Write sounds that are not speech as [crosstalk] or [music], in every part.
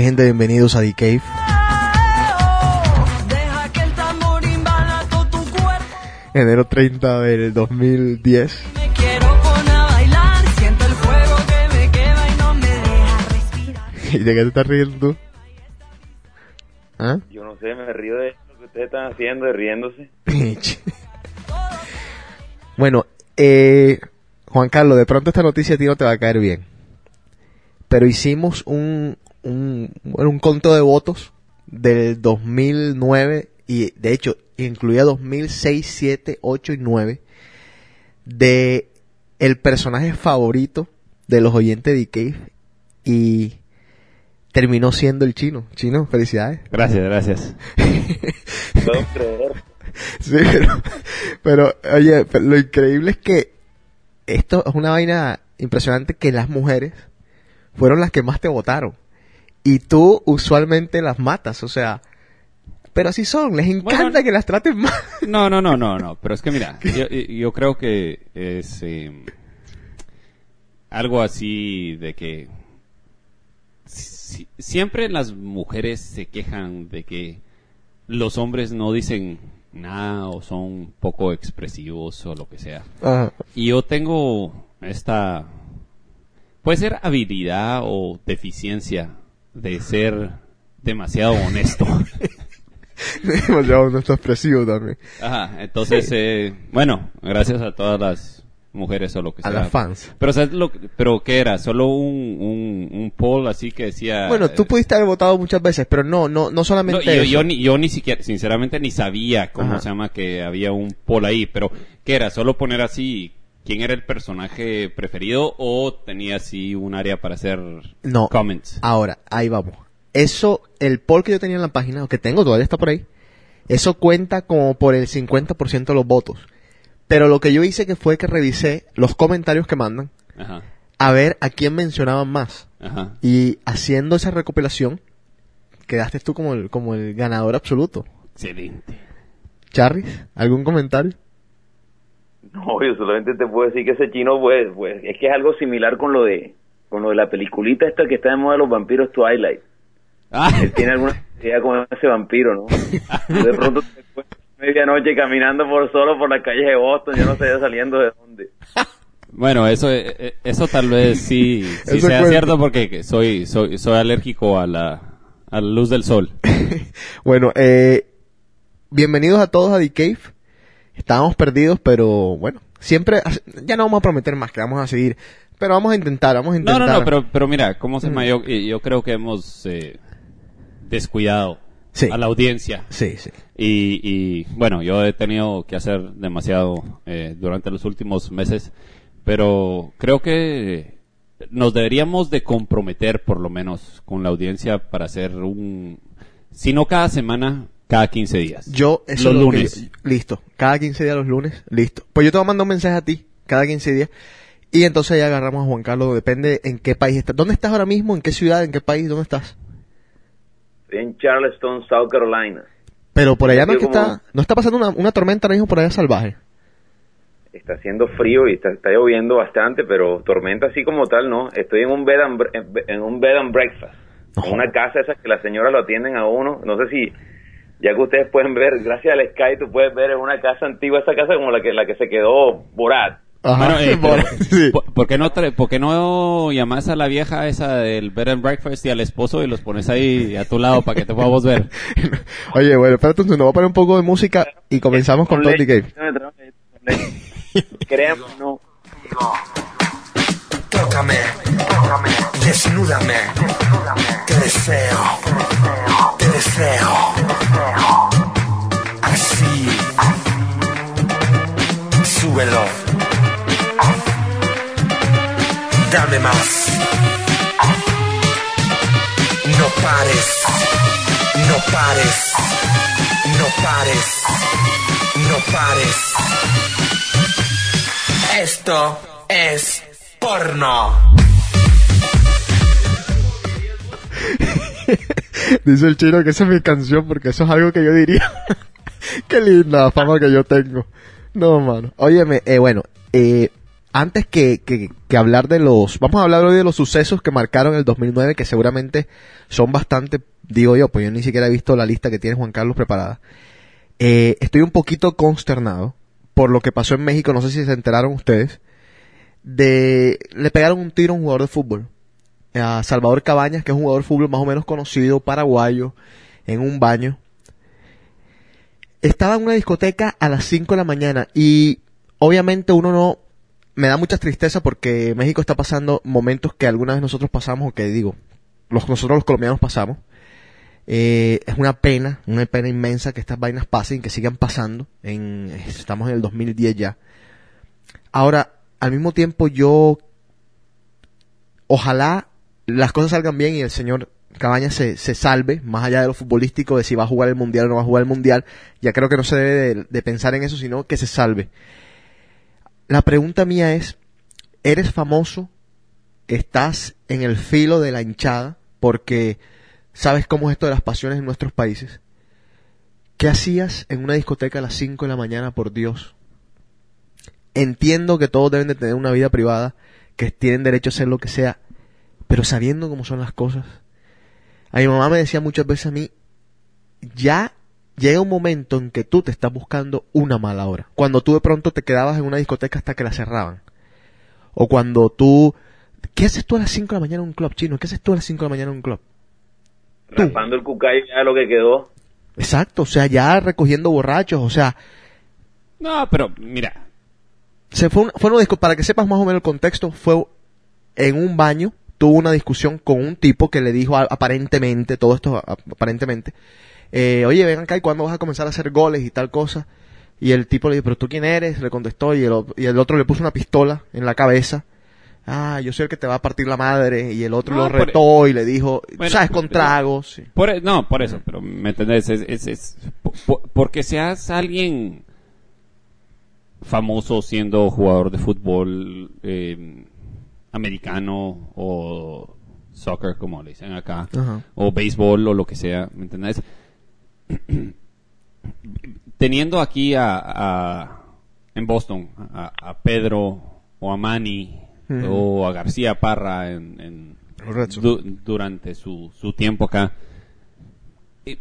Gente, bienvenidos a The Cave. Enero 30 del 2010. Me quiero poner a bailar. Siento el fuego que me quema y no me deja respirar. ¿Y de qué te estás riendo tú? ¿Ah? Yo no sé, me río de lo que ustedes están haciendo, de riéndose. Bueno, eh, Juan Carlos, de pronto esta noticia a ti no te va a caer bien. Pero hicimos un, un, bueno, un conto de votos del 2009 y de hecho incluía 2006, 7, 8 y 9 de el personaje favorito de los oyentes de Cave y terminó siendo el chino. Chino, felicidades. Gracias, gracias. [laughs] Puedo creer. Sí, pero, pero, oye, pero lo increíble es que esto es una vaina impresionante que las mujeres fueron las que más te votaron. Y tú usualmente las matas, o sea, pero así son, les encanta Bueno, que las traten mal. [laughs] No, no, no, no, no. Pero es que mira, [laughs] yo, yo creo que es eh, algo así de que si- siempre las mujeres se quejan de que los hombres no dicen nada o son poco expresivos o lo que sea. Ajá. Y yo tengo esta, puede ser habilidad o deficiencia de ser demasiado honesto. [laughs] Demasiado nuestro expresivo también. Ajá, entonces, eh, bueno, gracias a todas las mujeres o lo que A sea. las fans. Pero, ¿sabes lo, que- pero ¿qué era? Solo un, un, un poll así que decía... Bueno, tú eh, pudiste haber votado muchas veces, pero no, no, no no, solamente yo, eso. yo ni, yo ni siquiera, sinceramente, ni sabía cómo Ajá. se llama que había un poll ahí, pero ¿qué era? Solo poner así quién era el personaje preferido o tenía así un área para hacer No. comments. Ahora, ahí vamos. Eso, el poll que yo tenía en la página, o que tengo, todavía está por ahí, eso cuenta como por el 50% de los votos. Pero lo que yo hice que fue que revisé los comentarios que mandan Ajá, a ver a quién mencionaban más. ajá. Y haciendo esa recopilación, quedaste tú como el, como el ganador absoluto. Excelente. Charris, ¿algún comentario? [laughs] No, yo solamente te puedo decir que ese chino, pues, pues, es que es algo similar con lo de, con lo de la peliculita esta que está de moda de los vampiros Twilight. Ah, Él tiene alguna idea con ese vampiro, ¿no? [laughs] De pronto te encuentras medianoche caminando por solo por las calles de Boston, yo no sé saliendo de dónde. [laughs] Bueno, eso, eh, eh, eso tal vez sí, sí sea cuenta. cierto porque soy, soy, soy alérgico a la, a la luz del sol. Bueno, eh, bienvenidos a todos a The Cave. Estábamos perdidos, pero bueno, siempre, ya no vamos a prometer más que vamos a seguir. Pero vamos a intentar, vamos a No, intentar. no, no, pero, pero mira, ¿cómo se Mm. llama? Yo, yo creo que hemos eh, descuidado Sí. a la audiencia. Sí, sí. Y, y, bueno, yo he tenido que hacer demasiado eh, durante los últimos meses, pero creo que nos deberíamos de comprometer por lo menos con la audiencia para hacer un, si no cada semana, cada 15 días. Yo, eso los es lo que lunes. yo- listo. Cada 15 días los lunes, listo. Pues yo te voy a mandar un mensaje a ti, cada 15 días. Y entonces ya agarramos a Juan Carlos, depende en qué país estás. ¿Dónde estás ahora mismo? ¿En qué ciudad? ¿En qué país? ¿Dónde estás? Estoy en Charleston, South Carolina. Pero por allá no es que está, no está pasando una, una tormenta ahora mismo por allá salvaje. Está haciendo frío y está, está lloviendo bastante, pero tormenta así como tal, ¿no? Estoy en un bed and, en un bed and breakfast. No. En una casa esa que las señoras lo atienden a uno. No sé si, ya que ustedes pueden ver, gracias al Sky, tú puedes ver en una casa antigua, esa casa como la que, la que se quedó Borat. Ajá, Bueno, eh, sí. [laughs] ¿por, por qué no por qué no llamas a la vieja esa del bed and breakfast y al esposo y los pones ahí a tu lado para que te podamos ver? [laughs] Oye, bueno, espérate un segundo, voy a poner un poco de música y comenzamos con Tony Game. Créanme, [laughs] no. Tócame, desnúdame, te deseo, te deseo, así, súbelo, dame más, no pares, no pares, no pares, no pares. Esto es porno. [laughs] [laughs] Dice el chino que esa es mi canción porque eso es algo que yo diría. [laughs] Qué linda fama que yo tengo. No, mano. Óyeme, eh, bueno, eh, antes que, que, que hablar de los... Vamos a hablar hoy de los sucesos que marcaron el 2009, que seguramente son bastante, digo yo, pues yo ni siquiera he visto la lista que tiene Juan Carlos preparada. Eh, estoy un poquito consternado por lo que pasó en México, no sé si se enteraron ustedes, de... Le pegaron un tiro a un jugador de fútbol a Salvador Cabañas, que es un jugador fútbol más o menos conocido, paraguayo, en un baño. Estaba en una discoteca a las 5 de la mañana y obviamente uno no... Me da mucha tristeza porque México está pasando momentos que alguna vez nosotros pasamos o que digo, los, nosotros los colombianos pasamos. Eh, es una pena, una pena inmensa que estas vainas pasen, que sigan pasando. En, estamos en el 2010 ya. Ahora, al mismo tiempo yo ojalá las cosas salgan bien y el señor Cabañas se, se salve, más allá de lo futbolístico, de si va a jugar el mundial o no va a jugar el mundial. Ya creo que no se debe de, de pensar en eso, sino que se salve. La pregunta mía es, ¿eres famoso? ¿Estás en el filo de la hinchada? Porque sabes cómo es esto de las pasiones en nuestros países. ¿Qué hacías en una discoteca a las 5 de la mañana, por Dios? Entiendo que todos deben de tener una vida privada, que tienen derecho a hacer lo que sea, pero sabiendo cómo son las cosas. A mi mamá me decía muchas veces a mí, ya llega un momento en que tú te estás buscando una mala hora. Cuando tú de pronto te quedabas en una discoteca hasta que la cerraban. O cuando tú... ¿Qué haces tú a las 5 de la mañana en un club chino? ¿Qué haces tú a las 5 de la mañana en un club? Raspando el cucayo ya lo que quedó. Exacto, o sea, ya recogiendo borrachos, o sea, No, pero mira, se fue, un- fue una discu- para que sepas más o menos el contexto, fue en un baño, tuvo una discusión con un tipo que le dijo aparentemente, todo esto aparentemente, eh, oye, ven acá y cuándo vas a comenzar a hacer goles y tal cosa. Y el tipo le dijo, pero tú quién eres, le contestó y el, y el otro le puso una pistola en la cabeza. Ah, yo soy el que te va a partir la madre. Y el otro No, lo por- retó y le dijo, Bueno, sabes, con tragos. sí. por, e- no, por eso, pero me entendés, es, es, es- po- po- porque seas alguien famoso siendo jugador de fútbol eh, americano o soccer, como le dicen acá, Ajá. o béisbol o lo que sea, ¿me entendés? [clears throat] Teniendo aquí a, a- en Boston a, a Pedro o a Manny o a García Parra en, du- durante su, su tiempo acá, eh,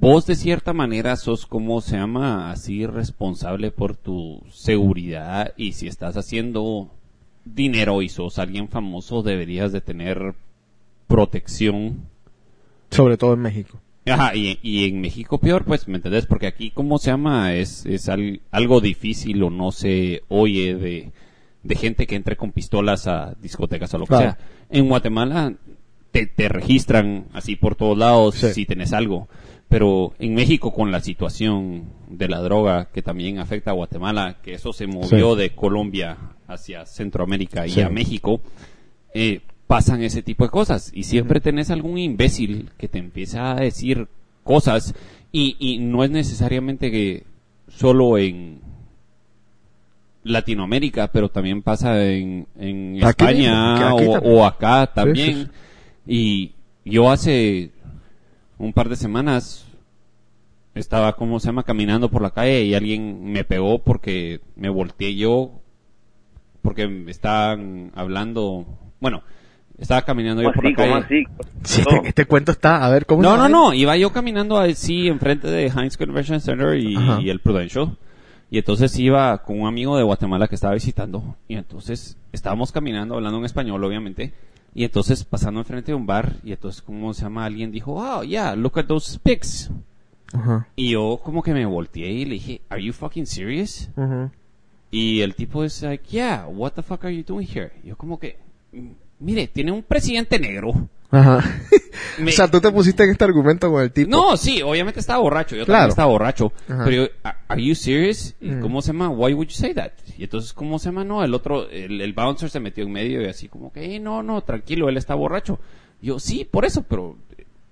vos de cierta manera sos como se llama así responsable por tu seguridad y si estás haciendo dinero y sos alguien famoso deberías de tener protección Sobre todo en México. Ajá, y, y en México peor, pues, ¿me entendés? Porque aquí, ¿cómo se llama? Es, es al- algo difícil o no se oye de, de gente que entre con pistolas a discotecas o lo que Claro. sea. En Guatemala te, te registran así por todos lados Sí. si tenés algo. Pero en México con la situación de la droga que también afecta a Guatemala, que eso se movió de Colombia hacia Centroamérica y Sí. a México, eh, pasan ese tipo de cosas y siempre tenés algún imbécil que te empieza a decir cosas y, y no es necesariamente que solo en Latinoamérica, pero también pasa en, en Aquí España aquí o, acá también. sí. Y yo hace un par de semanas estaba, ¿cómo se llama?, caminando por la calle y alguien me pegó porque me volteé yo, porque me estaban hablando, bueno, estaba caminando yo ¿Cómo por la calle. así? Sí, este, este cuento está, a ver, ¿cómo No, no, no, iba yo caminando así enfrente de Heinz Convention Center y el Prudential. Y entonces iba con un amigo de Guatemala que estaba visitando. Y entonces estábamos caminando, hablando en español, obviamente. Y entonces pasando enfrente de un bar. Y entonces, ¿cómo se llama? Alguien dijo, oh, yeah, look at those pics. Ajá. Y yo como que me volteé y le dije, ¿Are you fucking serious? Y el tipo es like, yeah, what the fuck are you doing here? Y yo como que, "Mm, mire, tiene un presidente negro. Ajá. Me- [laughs] O sea, tú te pusiste en este argumento con el tipo. No, sí, obviamente estaba borracho. Yo Claro. también estaba borracho. Ajá. Pero yo, "Are- ¿Are you serious? ¿Y Mm. ¿Cómo se llama? Why would you say that? Y entonces, ¿cómo se llama? No, el otro, el, el bouncer se metió en medio y así como que, "Eh, no, no, tranquilo, él está borracho. Yo, sí, por eso, pero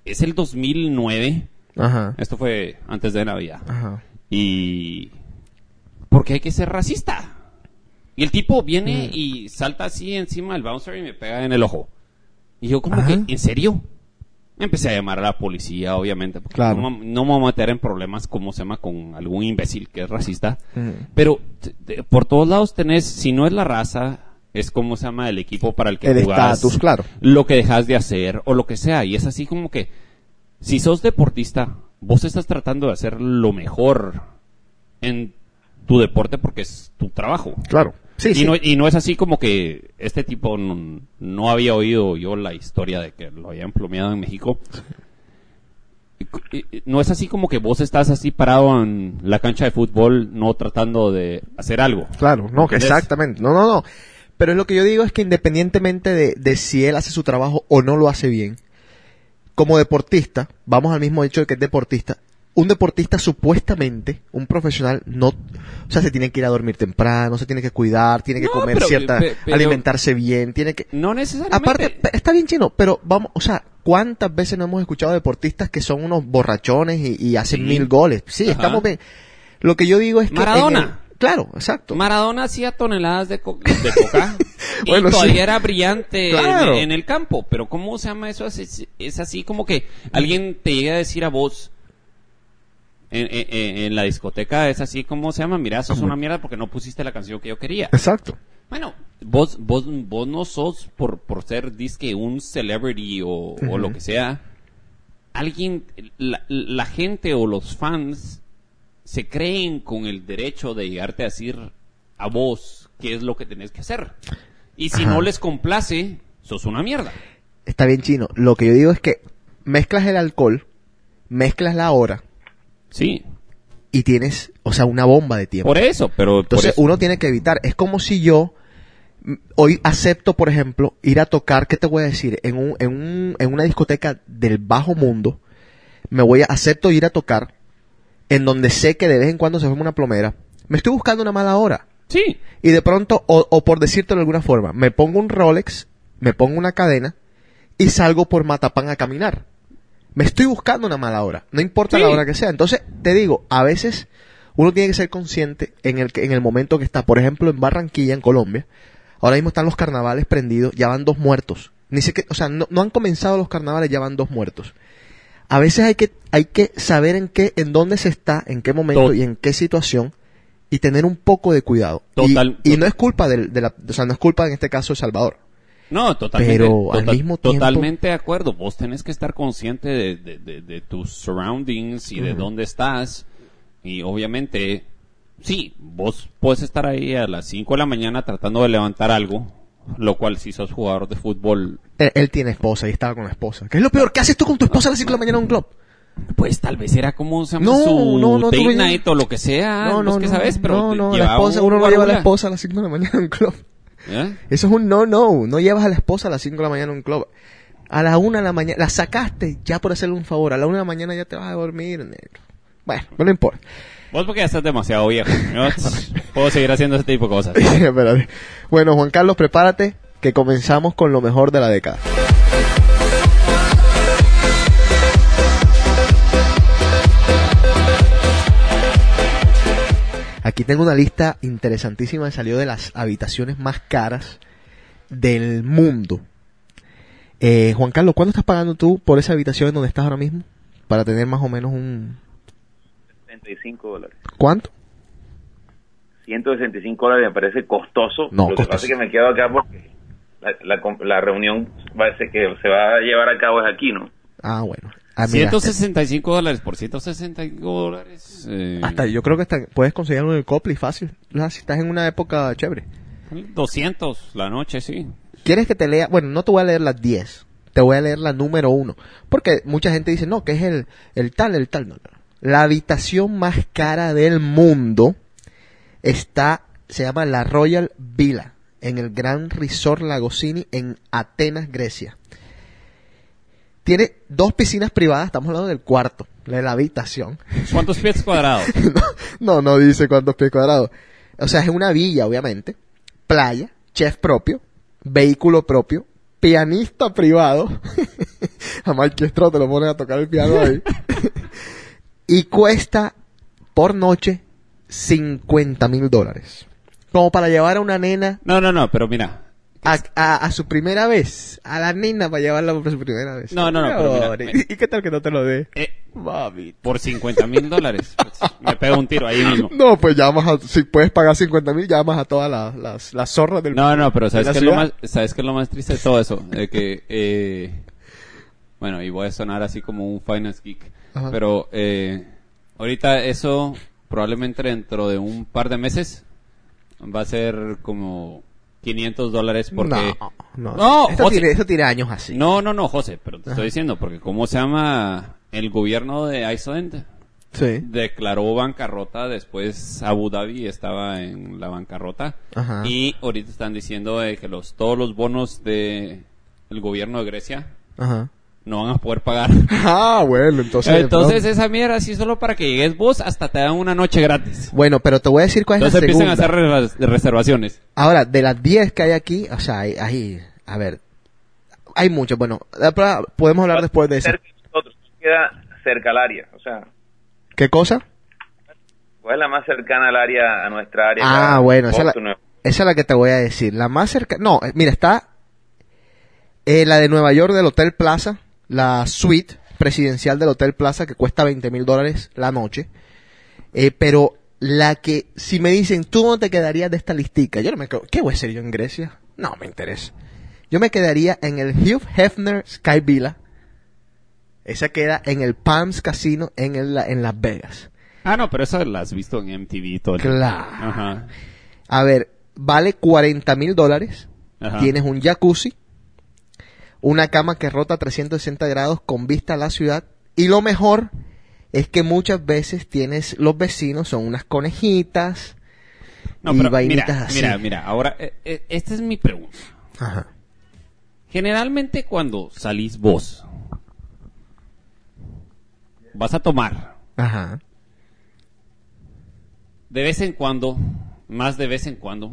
es el 2009. Ajá. Esto fue antes de Navidad. Ajá. Y... Porque hay que ser racista. Y el tipo Mm. viene y salta así encima del bouncer y me pega en el ojo. Y yo como Ajá. que, ¿en serio? Empecé a llamar a la policía, obviamente, porque Claro. no, no me voy a meter en problemas, como se llama, con algún imbécil que es racista. Pero por todos lados tenés, si no es la raza, es como se llama el equipo para el que El jugás, estatus, claro. lo que dejas de hacer o lo que sea. Y es así como que, si sos deportista, vos estás tratando de hacer lo mejor en tu deporte porque es tu trabajo. Claro. Sí, y, sí. No, y no es así como que este tipo no, no había oído yo la historia de que lo habían plomeado en México. No es así como que vos estás así parado en la cancha de fútbol no tratando de hacer algo. Claro, no, exactamente. No, no, no. Pero lo que yo digo es que independientemente de, de si él hace su trabajo o no lo hace bien, como deportista, vamos al mismo hecho de que es deportista, un deportista supuestamente, un profesional, no, o sea, se tiene que ir a dormir temprano, se tiene que cuidar, tiene que No, comer pero- cierta, pe- pero- alimentarse bien, tiene que, No necesariamente. Aparte, está bien chino, pero vamos, o sea, ¿cuántas veces no hemos escuchado deportistas que son unos borrachones y, y hacen Sí. mil goles? Sí, Ajá. estamos bien. Lo que yo digo es que... Maradona. el- claro, exacto. Maradona hacía toneladas de, co- de [laughs] coca [laughs] y Bueno, todavía sí. era brillante en, el campo. Pero ¿cómo se llama eso? Es, es así como que alguien te llega a decir a vos en, en- en- en la discoteca, es así como se llama, mira, sos una mierda porque no pusiste la canción que yo quería. Exacto. Bueno, vos, vos, vos no sos por, por ser disque un celebrity o, o lo que sea. Alguien, la, la gente o los fans se creen con el derecho de llegarte a decir a vos qué es lo que tenés que hacer. Y si Ajá. no les complace, sos una mierda. Está bien chino. Lo que yo digo es que mezclas el alcohol, mezclas la hora Sí, y tienes, o sea, una bomba de tiempo. por eso, pero Entonces eso- uno tiene que evitar. Es como si yo mm, hoy acepto, por ejemplo, ir a tocar, ¿qué te voy a decir? En, un, en, un, en una discoteca del bajo mundo, me voy a, acepto ir a tocar, en donde sé que de vez en cuando se forma una plomera. Me estoy buscando una mala hora. sí, Y de pronto, o, o por decírtelo de alguna forma, me pongo un Rolex, me pongo una cadena y salgo por Matapán a caminar. Me estoy buscando una mala hora, no importa Sí. la hora que sea. Entonces, te digo, a veces uno tiene que ser consciente en el, que- en el momento que está. Por ejemplo, en Barranquilla, en Colombia, ahora mismo están los carnavales prendidos, ya van dos muertos. Ni sé qué, o sea, no, no han comenzado los carnavales, ya van dos muertos. A veces hay que, hay que saber en qué, en dónde se está, en qué momento y en qué situación y tener un poco de cuidado. Y- Total- y, tot- no es culpa del- de la, o sea, no es culpa en este caso de Salvador. No, totalmente. Pero al mismo tiempo- Totalmente de acuerdo. Vos tenés que estar consciente de, de- de- de tus surroundings y de dónde estás. Y obviamente, sí, vos puedes estar ahí a las 5 de la mañana tratando de levantar algo. Lo cual, si sos jugador de fútbol, Él, él tiene esposa y estaba con la esposa. ¿Qué es lo peor? ¿Qué haces tú con tu esposa a las 5 de la mañana en un club? pues tal vez era como se llama No, su no, no, date night o lo que sea. no, no, vos que no, sabes, pero no, no, la esposa, un uno no lleva a la esposa a las 5 de la mañana en un club. ¿Eh? Eso es un no, no. No llevas a la esposa a las 5 de la mañana en un club. A la 1 de la mañana, la sacaste ya por hacerle un favor. A la 1 de la mañana ya te vas a dormir, negro. Bueno, no importa. Vos porque ya estás demasiado viejo. Yo [laughs] puedo seguir haciendo ese tipo de cosas. [laughs] Bueno, Juan Carlos, prepárate que comenzamos con lo mejor de la década. Aquí tengo una lista interesantísima que salió de las habitaciones más caras del mundo. Eh, Juan Carlos, ¿cuánto estás pagando tú por esa habitación en donde estás ahora mismo? Para tener más o menos un... 35 dólares. ¿Cuánto? 165 dólares me parece costoso. No, Lo que costoso. pasa es que me quedo acá porque la, la, la reunión va a ser que se va a llevar a cabo es aquí, ¿no? Ah, bueno. Ah, mira, 165 dólares por 165 dólares. eh, hasta yo creo que hasta puedes conseguirlo en el Copley fácil. Si estás en una época chévere. 200 la noche, sí. ¿Quieres que te lea? Bueno, no te voy a leer las 10. Te voy a leer la número uno. Porque mucha gente dice, no, que es el, el tal, el tal. No, no. La habitación más cara del mundo está, se llama la Royal Villa, en el Gran Resort Lagosini, en Atenas, Grecia. Tiene dos piscinas privadas, estamos hablando del cuarto, de la habitación. ¿Cuántos pies cuadrados? [laughs] no, no dice cuántos pies cuadrados. O sea, es una villa, obviamente. Playa, chef propio, vehículo propio, pianista privado. [laughs] a Mike Stroh te lo ponen a tocar el piano ahí. [laughs] y cuesta por noche 50 mil dólares. Como para llevar a una nena No, no, no, pero mira. A, a- a su primera vez. A la nena para llevarla por su primera vez. No, no, no, pero mira. ¿Y, y qué tal que no te lo dé? eh, por 50 mil dólares. pues, [laughs] me pego un tiro ahí mismo. No, pues llamas a, si puedes pagar 50 mil, llamas a todas las, las, las zorras del No, no, pero ¿sabes qué, es lo más, ¿sabes qué es lo más triste de todo eso? De que, eh, bueno, y voy a sonar así como un finance geek, Ajá. pero eh, ahorita eso probablemente dentro de un par de meses va a ser como 500 dólares porque... No, no. No, José. tiene, años así. No, no, no, José, pero te estoy diciendo, porque ¿cómo se llama el gobierno de Iceland? Sí. declaró bancarrota, después Abu Dhabi estaba en la bancarrota Ajá. y ahorita están diciendo de que los todos los bonos de el gobierno de Grecia Ajá. No van a poder pagar. [laughs] Ah, bueno, entonces. Entonces no. esa mierda así solo para que llegues vos hasta te dan una noche gratis. Bueno, pero te voy a decir cuál es Entonces la empiezan segunda. a hacer re- reservaciones. Ahora, de las 10 que hay aquí, o sea, hay, hay- a ver, hay muchas. Bueno, podemos hablar después de eso. Cerca de nosotros, queda cerca al área. O sea, ¿Qué cosa? ¿cuál es la más cercana al área, a nuestra área? Ah, Acá, bueno, esa es, la, Nueva- esa es la que te voy a decir. La más cerca, no, eh, mira, está eh, la de Nueva York del Hotel Plaza, la suite presidencial del Hotel Plaza que cuesta 20 mil dólares la noche. Eh, pero la que, si me dicen, ¿tú dónde te quedarías de esta listica? Yo no me quedo, ¿qué voy a hacer yo en Grecia? No me interesa. Yo me quedaría en el Hugh Hefner Sky Villa. Esa queda en el Palms Casino en, el- en Las Vegas. Ah, no, pero eso la has visto en MTV todo. el- Claro. Ajá. A ver, vale 40 mil dólares. Tienes un jacuzzi, una cama que rota 360 grados con vista a la ciudad. Y lo mejor es que muchas veces tienes, los vecinos son unas conejitas. No, y pero vainitas mira, así. mira, mira, ahora eh, eh, esta es mi pregunta. Ajá. Generalmente cuando salís vos, vas a tomar. Ajá. De vez en cuando, más de vez en cuando,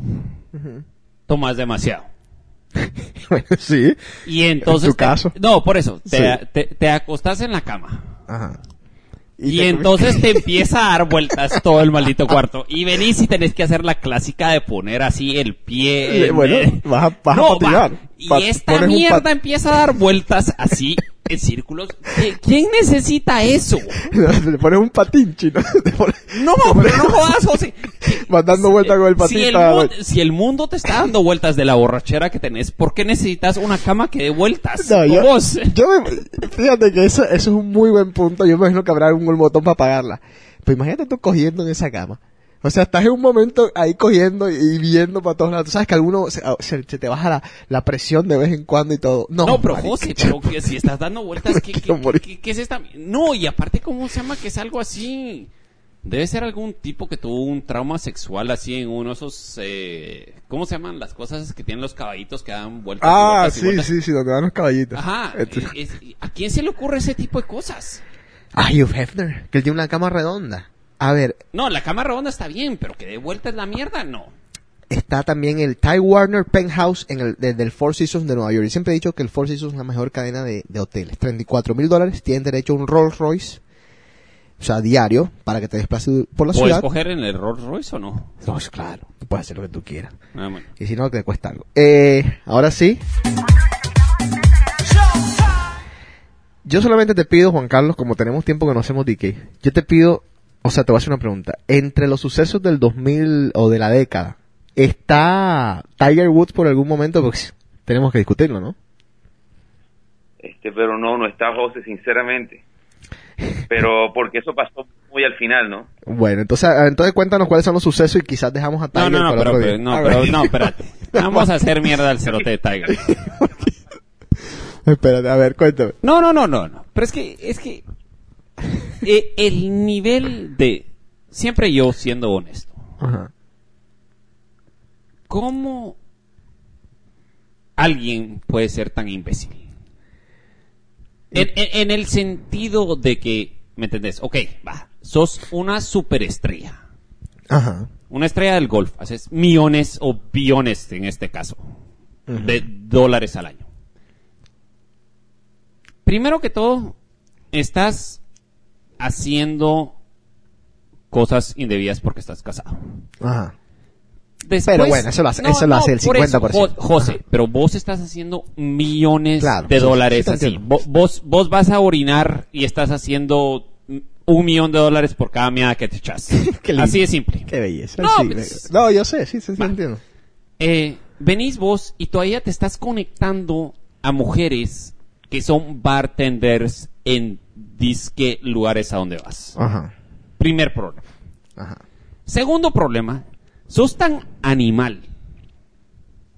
tomas demasiado. [laughs] bueno, sí. Y entonces... En tu te- caso. no, por eso. Te, Sí. te, te acostás en la cama. Ajá. Y, entonces te empieza a dar vueltas [laughs] todo el maldito cuarto. Y venís y tenés que hacer la clásica de poner así el pie. En- bueno, vas a- vas a No, patinar. va. Y esta mierda empieza a dar vueltas así [laughs] en círculos. ¿Qui- ¿Quién necesita eso? [laughs] Le pones un patín, chino. [laughs] Pones- No, [laughs] pero no jodas, José. Vas dando vueltas con el patín. Si el, mundo, si el mundo te está dando vueltas de la borrachera que tenés, ¿por qué necesitas una cama que dé vueltas? No, yo, Vos. yo me- fíjate que eso, eso es un muy buen punto. Yo me imagino que habrá un botón para apagarla. Pero imagínate tú cogiendo en esa cama. O sea, estás en un momento ahí cogiendo y viendo para todos lados. Tú sabes que alguno se, ah, se- se te baja la, la presión de vez en cuando y todo. No, No, pero marica, José, pero que si estás dando vueltas, [laughs] ¿qué, qué, qué- qué es esta? No, y aparte, ¿cómo se llama? Que es algo así. Debe ser algún tipo que tuvo un trauma sexual así en uno de esos. Eh, ¿Cómo se llaman las cosas que tienen los caballitos que dan vueltas? y Ah, vueltas sí, vueltas? sí, sí, donde dan los caballitos. Ajá. Es- ¿A quién se le ocurre ese tipo de cosas? Ah, Hugh Hefner, que él tiene una cama redonda. A ver, No, la cama redonda está bien, pero que dé vueltas la mierda, no. está también el Ty Warner Penthouse en el, de- del Four Seasons de Nueva York. Siempre he dicho que el Four Seasons es la mejor cadena de, de hoteles. 34 mil dólares, tienen derecho a un Rolls Royce, o sea, diario, para que te desplaces por la ¿Puedes ciudad. coger en el Rolls Royce o no? No, es claro, tú puedes hacer lo que tú quieras. Ah, bueno. Y si no, te cuesta algo. Eh, ahora sí. Yo solamente te pido, Juan Carlos, como tenemos tiempo que no hacemos DK, yo te pido, o sea, te voy a hacer una pregunta. Entre los sucesos del 2000 o de la década, ¿está Tiger Woods por algún momento? Porque [laughs] tenemos que discutirlo, ¿no? Este, pero no, no está José, sinceramente. pero porque eso pasó muy al final, ¿no? Bueno, entonces, ah, entonces cuéntanos cuáles son los sucesos y quizás dejamos a No, Tiger no, no, para pero, otro pero- día. no, pero, no, espérate. [laughs] Vamos a hacer mierda al cerote de Tiger. [laughs] Espérate, a ver, cuéntame. No, no, no, no, no. Pero es que, es que eh, el nivel de siempre yo siendo honesto. Ajá. ¿Cómo alguien puede ser tan imbécil? En, en- en el sentido de que, ¿me entendés? Ok, va, sos una superestrella. Ajá. Una estrella del golf, haces millones o billones en este caso de dólares al año. Primero que todo, estás haciendo cosas indebidas porque estás casado. Ajá. Después- Pero bueno, eso lo hace- eso lo hace el por eso, 50%. Jo- José, pero vos estás haciendo millones Claro, de dólares sí así. Vos, vos vas a orinar y estás haciendo un millón de dólares por cada meada que te echas. [laughs] Así de simple. Qué belleza. No, sí, pues- no, yo sé, sí, sí, sí, entiendo. Eh, venís vos y todavía te estás conectando a mujeres que son bartenders en disque lugares a donde vas. Ajá. Primer problema. Ajá. Segundo problema, sos tan animal.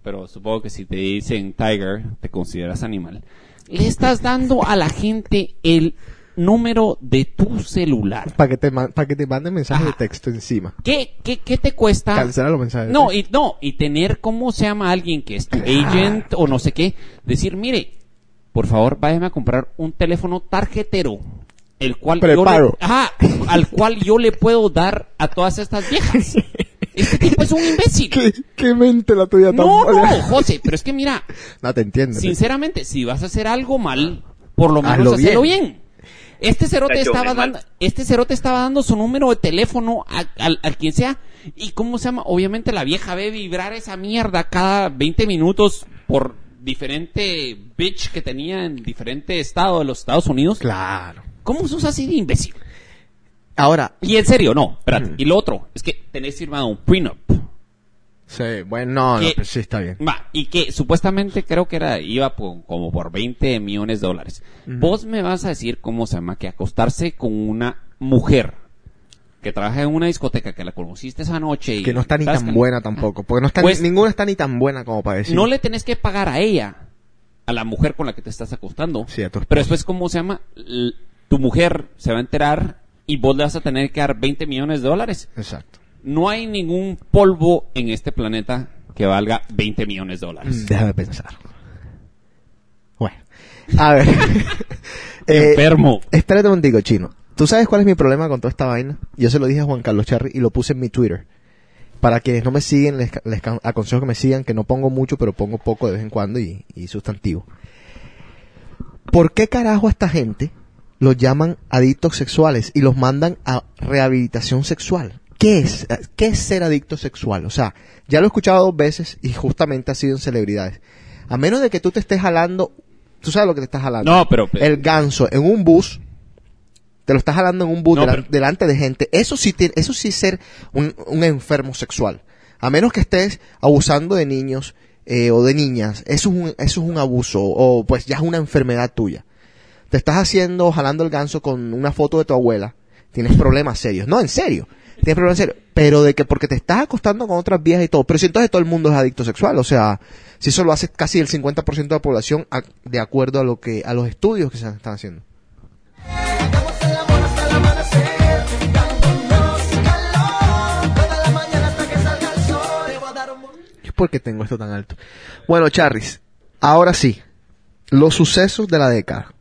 Pero supongo que si te dicen Tiger, te consideras animal. Le estás dando a la gente el número de tu celular. Para que te para que te manden mensajes de Ajá. texto encima. ¿Qué, qué, qué te cuesta? Cancela los mensajes. de No, texto. y no, y tener cómo se llama alguien que es tu agent o no sé qué, decir, mire, por favor, váyame a comprar un teléfono tarjetero, el cual yo le, Preparo. ajá, al cual yo le puedo dar a todas estas viejas. [laughs] Este tipo es un imbécil. ¿Qué, qué mente la tuya tan No, no. José, pero es que mira, [laughs] No, te entiendo. te sinceramente, si vas a hacer algo mal, por lo menos Hazlo bien. bien. Este cerote estaba dando, este cerote estaba dando su número de teléfono a- al, al quien sea. ¿Y cómo se llama? Obviamente la vieja ve vibrar esa mierda cada 20 minutos por diferente bitch que tenía en diferente estado de los Estados Unidos. Claro. ¿Cómo sos así de imbécil? Ahora, Y en serio, no, espérate. Y lo otro, es que tenés firmado un prenup. sí, bueno, no, no, Que- pues sí está bien. Va, y que supuestamente creo que era, iba por- como por 20 millones de dólares. Vos me vas a decir cómo se llama que acostarse con una mujer que trabaja en una discoteca que la conociste esa noche y Que no está ni tan buena tampoco. Porque no está Pues- ni- ninguna está ni tan buena como para decir. No le tenés que pagar a ella, a la mujer con la que te estás acostando. Sí, a tu. Pero después, ¿cómo se llama? L- tu mujer se va a enterar y vos le vas a tener que dar 20 millones de dólares. Exacto. No hay ningún polvo en este planeta que valga 20 millones de dólares. Mm, Déjame pensar. Bueno. A ver. [laughs] [laughs] Eh, Enfermo. Espérate un momentico, chino. ¿Tú sabes cuál es mi problema con toda esta vaina? Yo se lo dije a Juan Carlos Charri y lo puse en mi Twitter. Para quienes no me siguen, les, aconsejo que me sigan, que no pongo mucho, pero pongo poco de vez en cuando y, y sustantivo. ¿Por qué carajo a esta gente los llaman adictos sexuales y los mandan a rehabilitación sexual? ¿Qué es? ¿Qué es ser adicto sexual? O sea, ya lo he escuchado dos veces y justamente ha sido en celebridades. A menos de que tú te estés jalando, tú sabes lo que te estás jalando. No, pero- El ganso en un bus, te lo estás jalando en un bus No, delan- pero- delante de gente. Eso sí, eso sí ser un, un enfermo sexual. A menos que estés abusando de niños eh, o de niñas, eso es, un, eso es un abuso o pues ya es una enfermedad tuya. Te estás haciendo, jalando el ganso con una foto de tu abuela, tienes problemas serios. No, en serio. Tienes problemas serios. Pero de que porque te estás acostando con otras viejas y todo. Pero si entonces todo el mundo es adicto sexual. O sea, si eso lo hace casi el 50% de la población a- de acuerdo a lo que, a los estudios que se están haciendo. Por qué tengo esto tan alto. Bueno, Charris, ahora sí. Los sucesos de la década.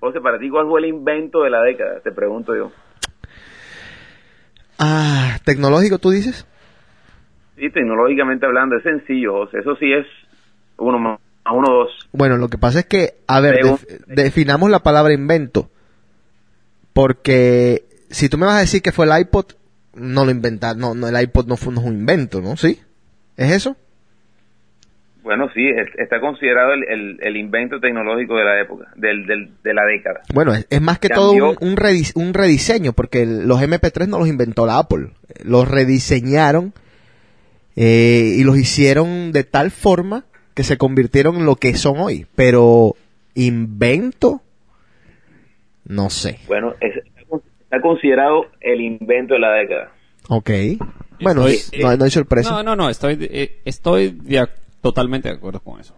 José, para ti, ¿cuál fue el invento de la década? Te pregunto yo. Ah, tecnológico, tú dices. Sí, tecnológicamente hablando, es sencillo, José. Eso sí es uno más uno, dos. Bueno, lo que pasa es que, a ver, def- definamos la palabra invento. Porque si tú me vas a decir que fue el iPod, no lo inventaron. No, no, el iPod no fue no es un invento, ¿no? ¿Sí? ¿Es eso? Bueno, sí, es- está considerado el, el- el invento tecnológico de la época, del, del- de la década. Bueno, es, es más que Cambió. todo un, un, redis- un rediseño, porque el- los MP3 no los inventó la Apple. Los rediseñaron eh, y los hicieron de tal forma que se convirtieron en lo que son hoy. Pero invento, No sé. Bueno, es- está considerado el invento de la década. Ok. Bueno, Estoy- no, no hay sorpresa. No, no, no, estoy, de- eh, estoy de totalmente de acuerdo con eso.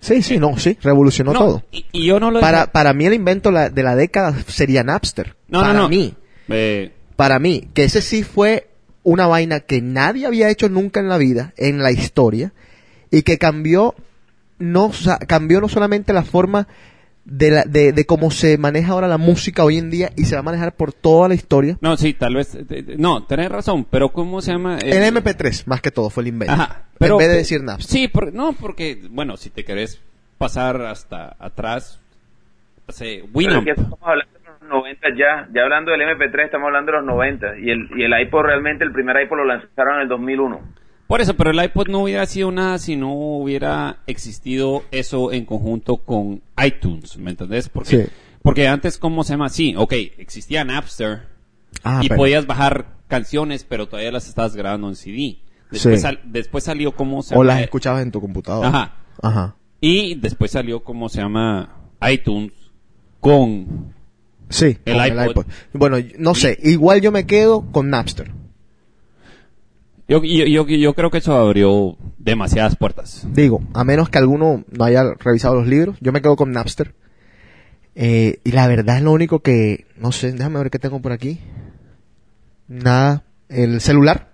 Sí, sí, no, sí, revolucionó No, todo. Y, y yo no lo Para, para mí el invento la- de la década sería Napster. No, para no, no. mí. Eh, Para mí, que ese sí fue una vaina que nadie había hecho nunca en la vida, en la historia, y que cambió no, cambió no solamente la forma de, la, de, de cómo se maneja ahora la música hoy en día y se va a manejar por toda la historia. no, sí, tal vez. No, tenés razón, pero ¿cómo se llama? El MP3, más que todo, fue el invento. Ajá, pero, en vez de decir Napster. Sí, por- no, porque, bueno, si te querés pasar hasta atrás, sé, Winamp. es que estamos hablando de los 90 ya, ya hablando del MP3 estamos hablando de los 90 y el, y el iPod realmente, el primer iPod lo lanzaron en el 2001. Por eso, pero el iPod no hubiera sido nada si no hubiera existido eso en conjunto con iTunes, ¿me entendés? Porque, Sí. porque antes, ¿cómo se llama? Sí, ok, existía Napster Ah, y pero- podías bajar canciones, pero todavía las estabas grabando en CD. Después, Sí. sal- después salió, ¿cómo se o llama? las escuchabas en tu computadora. Ajá. Ajá. Y después salió, ¿cómo se llama? iTunes con... Sí, El con iPod. Bueno, no sé, igual yo me quedo con Napster. Yo, yo, yo, yo creo que eso abrió demasiadas puertas. Digo, a menos que alguno no haya revisado los libros, yo me quedo con Napster. Eh, y la verdad es lo único que, no sé, déjame ver qué tengo por aquí. Nada, el celular.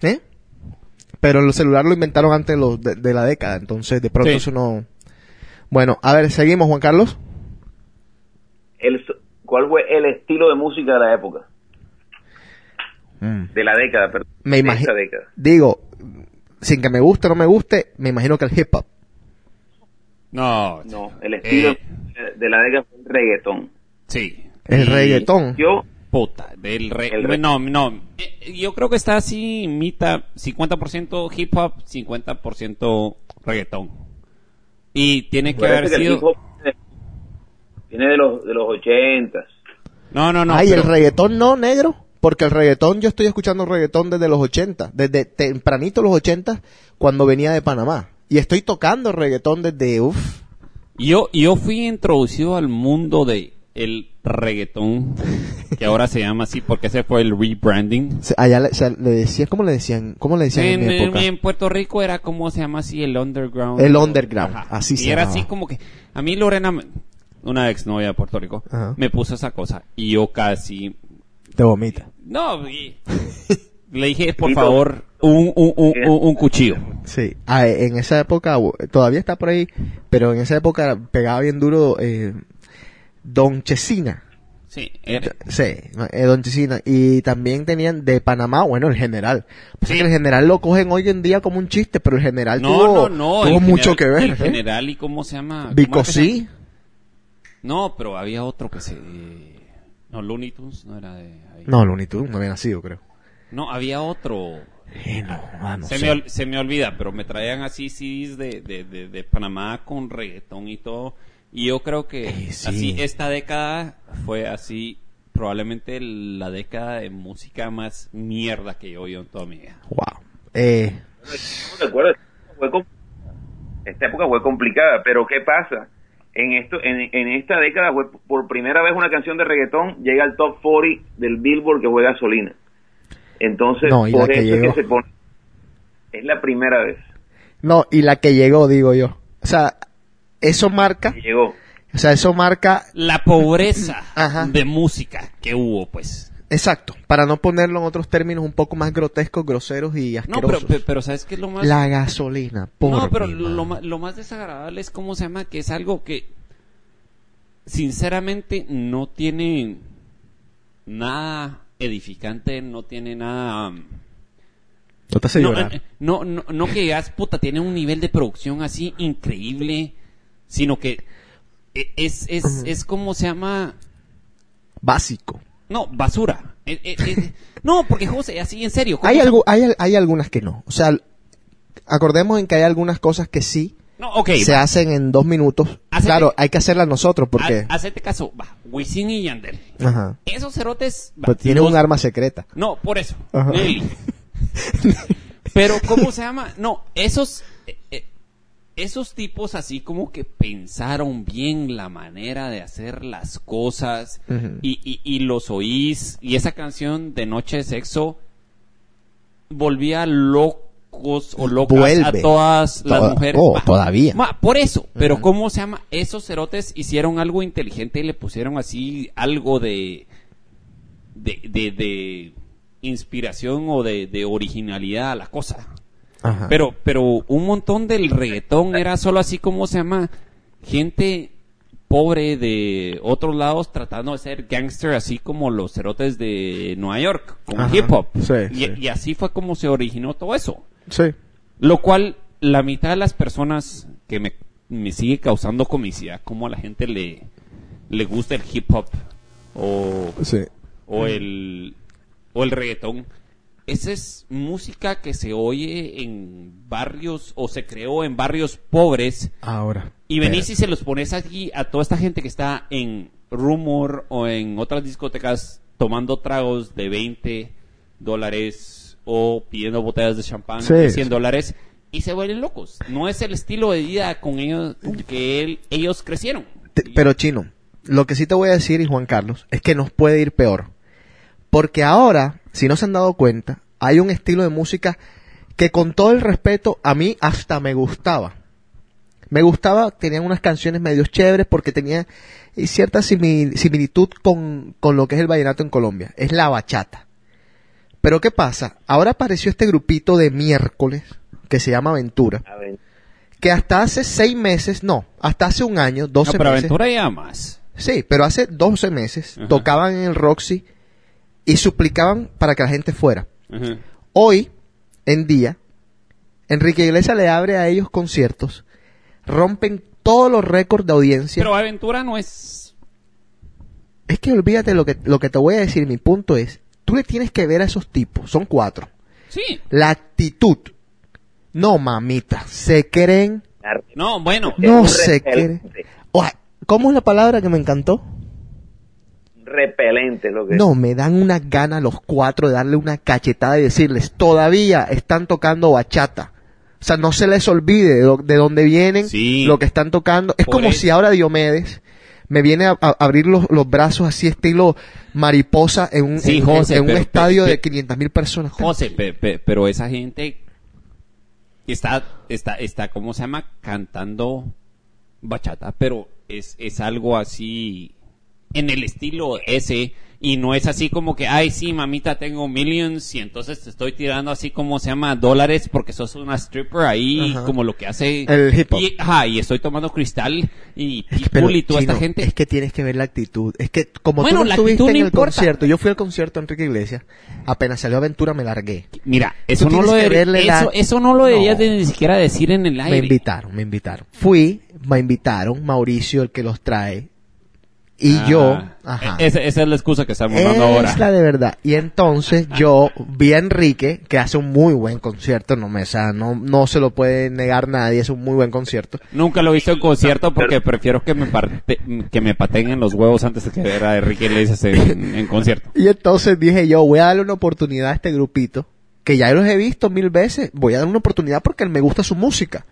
¿Eh? Pero el celular lo inventaron antes de, los- de, de la década, entonces de pronto Sí. eso no... Bueno, a ver, seguimos, Juan Carlos. El, ¿Cuál fue el estilo de música de la época? De la década, perdón. Me de imagino... esta década. Digo, sin que me guste o no me guste, me imagino que el hip hop. No, No, el estilo Eh. de la década fue el reggaetón. sí. El Y- reggaetón. Yo, Puta, del re... El re- No, no. Eh, Yo creo que está así, mitad, 50% hip hop, 50% reggaetón. Y tiene que haber que sido... hop viene- de los, de los ochentas. No, no, no. Ay, pero- el reggaetón no, negro. Porque el reggaetón, yo estoy escuchando reggaetón desde los 80, desde tempranito los 80, cuando venía de Panamá. Y estoy tocando reggaetón desde, uff, Yo, yo fui introducido al mundo de el reggaetón, que ahora se llama así porque ese fue el rebranding. allá le, ¿cómo le decían? ¿Cómo le decían en, En, mi época? en Puerto Rico era como se llama así el underground. El underground, así y se era llamaba. así como que a mí Lorena, una ex novia de Puerto Rico, Ajá. me puso esa cosa y yo casi Te vomita. no y- [laughs] le dije por Tito. favor un, un, un, un- un cuchillo. Sí, ah, en esa época, todavía está por ahí, pero en esa época pegaba bien duro eh, Don Chesina. Sí, era- Sí, eh, Don Chesina. Y también tenían de Panamá, bueno, el general. Pasa Sí. que el general lo cogen hoy en día como un chiste, pero el general no, tuvo, no, no, tuvo el mucho general- que ver. El ¿eh? general y cómo se llama? ¿Cómo Vico es que se sí. llama? No, pero había otro que se no Looney Tunes no era de ahí. No, Looney Tunes no había nacido, creo. No, había otro. Eh, no, ah, no se, sé. me, ol- se me olvida, pero me traían así CDs de, de, de, de Panamá con reggaetón y todo. Y yo creo que Eh, sí. así esta década fue así probablemente la década de música más mierda que yo he oído en toda mi vida. Wow. Eh, No recuerdo, fue esta época fue complicada, pero ¿qué pasa? En esto, en, en esta década fue por primera vez una canción de reggaetón llega al top 40 del Billboard que fue gasolina. Entonces, No, y la por que eso es llegó. que se pone. Es la primera vez no, y la que llegó, digo yo. O sea, eso marca, llegó. o sea, eso marca, La pobreza Ajá. de música que hubo, pues. Exacto, para no ponerlo en otros términos un poco más grotescos, groseros y No, asquerosos. pero, pe- pero ¿sabes qué es lo más? La gasolina, por no, pero lo, más desagradable es cómo se llama, que es algo que sinceramente no tiene nada edificante, no tiene nada... No te hace No, llorar. eh, no, no, no que digas, puta, tiene un nivel de producción así increíble, sino que e- es, es, es como se llama... Básico. No, basura. Eh, eh, eh, no, porque José, así en serio. ¿cómo Hay, algo, hay, hay algunas que no. O sea, acordemos en que hay algunas cosas que sí No, ok. se va. hacen en dos minutos. Hacete- Claro, hay que hacerlas nosotros porque... Ha- Hacete caso, va, Wisin y Yandel. Ajá. Esos cerotes... va, Pero tiene los- un arma secreta. No, por eso. Nelly. [laughs] Pero, ¿cómo se llama? No, esos... esos tipos así como que pensaron bien la manera de hacer las cosas y, y, y los oís y esa canción de Noche de Sexo volvía locos o locas Vuelve. a todas las Toda- mujeres. oh, Ma- todavía. por eso, pero ¿cómo se llama? Esos cerotes hicieron algo inteligente y le pusieron así algo de de, de, de inspiración o de, de originalidad a la cosa. Ajá. Pero, pero un montón del reggaetón era solo así como se llama gente pobre de otros lados tratando de ser gangster así como los cerotes de Nueva York con Ajá. hip hop Sí, y, sí. y así fue como se originó todo eso Sí. lo cual la mitad de las personas que me, me sigue causando comicidad como a la gente le le gusta el hip hop o Sí. o el o el reggaetón esa es música que se oye en barrios o se creó en barrios pobres Ahora. y venís y se los pones aquí a toda esta gente que está en Rumor o en otras discotecas tomando tragos de 20 dólares o pidiendo botellas de champán Sí, de 100 sí. dólares y se vuelven locos. No es el estilo de vida con ellos con que él- ellos crecieron. Te- pero chino, lo que sí te voy a decir, y Juan Carlos, es que nos puede ir peor. Porque ahora, si no se han dado cuenta, hay un estilo de música que con todo el respeto a mí hasta me gustaba. Me gustaba, tenían unas canciones medio chéveres porque tenía eh, cierta simi- similitud con, con lo que es el vallenato en Colombia. Es la bachata. Pero ¿qué pasa? Ahora apareció este grupito de miércoles que se llama Aventura. Que hasta hace seis meses, no, hasta hace un año, No, 12 pero meses. aventura ya más. Sí, pero hace 12 meses Ajá. tocaban en el Roxy y suplicaban para que la gente fuera. Hoy en día, Enrique Iglesias le abre a ellos conciertos, rompen todos los récords de audiencia. Pero aventura no es es que olvídate lo que, lo que te voy a decir, mi punto es, tú le tienes que ver a esos tipos, son cuatro. sí. La actitud. No, mamita, se creen, No, bueno, no se creen. Oa, ¿Cómo es la palabra que me encantó? Repelente lo que No, me dan una gana los cuatro de darle una cachetada y decirles, todavía están tocando bachata. O sea, no se les olvide de, dónde vienen, Sí. lo que están tocando. Es como eso. si ahora Diomedes me viene a, a abrir los, los brazos así estilo mariposa en un, Sí, en- José, en un pero- estadio pero- de 500 mil personas. José, pe- pe- pero esa gente está, está, está, ¿cómo se llama? Cantando bachata, pero es, es algo así en el estilo ese y no es así como que, ay, sí, mamita, tengo millions y entonces te estoy tirando así como se llama dólares porque sos una stripper ahí, Ajá. como lo que hace El hip hop. Y, ajá, y estoy tomando cristal y Pitbull y toda esta gente. Es que tienes que ver la actitud. Es que como Bueno, tú no la estuviste en el importa. concierto, yo fui al concierto de Enrique Iglesias, apenas salió Aventura me largué. Mira, eso no, lo debería- la- eso, eso no lo deberías No. de ni siquiera decir en el aire. Me invitaron, me invitaron. Fui, me invitaron, Mauricio, el que los trae, y Ah, yo, ajá. Esa, esa es la excusa que estamos dando ahora. Es la de verdad. Y entonces yo vi a Enrique, que hace un muy buen concierto, no me, o sea, no, no se lo puede negar nadie, es un muy buen concierto. Nunca lo he visto en concierto porque prefiero que me parte, que me pateen en los huevos antes de que ver a Enrique Iglesias en, en [laughs] concierto. Y entonces dije yo, voy a darle una oportunidad a este grupito, que ya los he visto mil veces, voy a darle una oportunidad porque me gusta su música.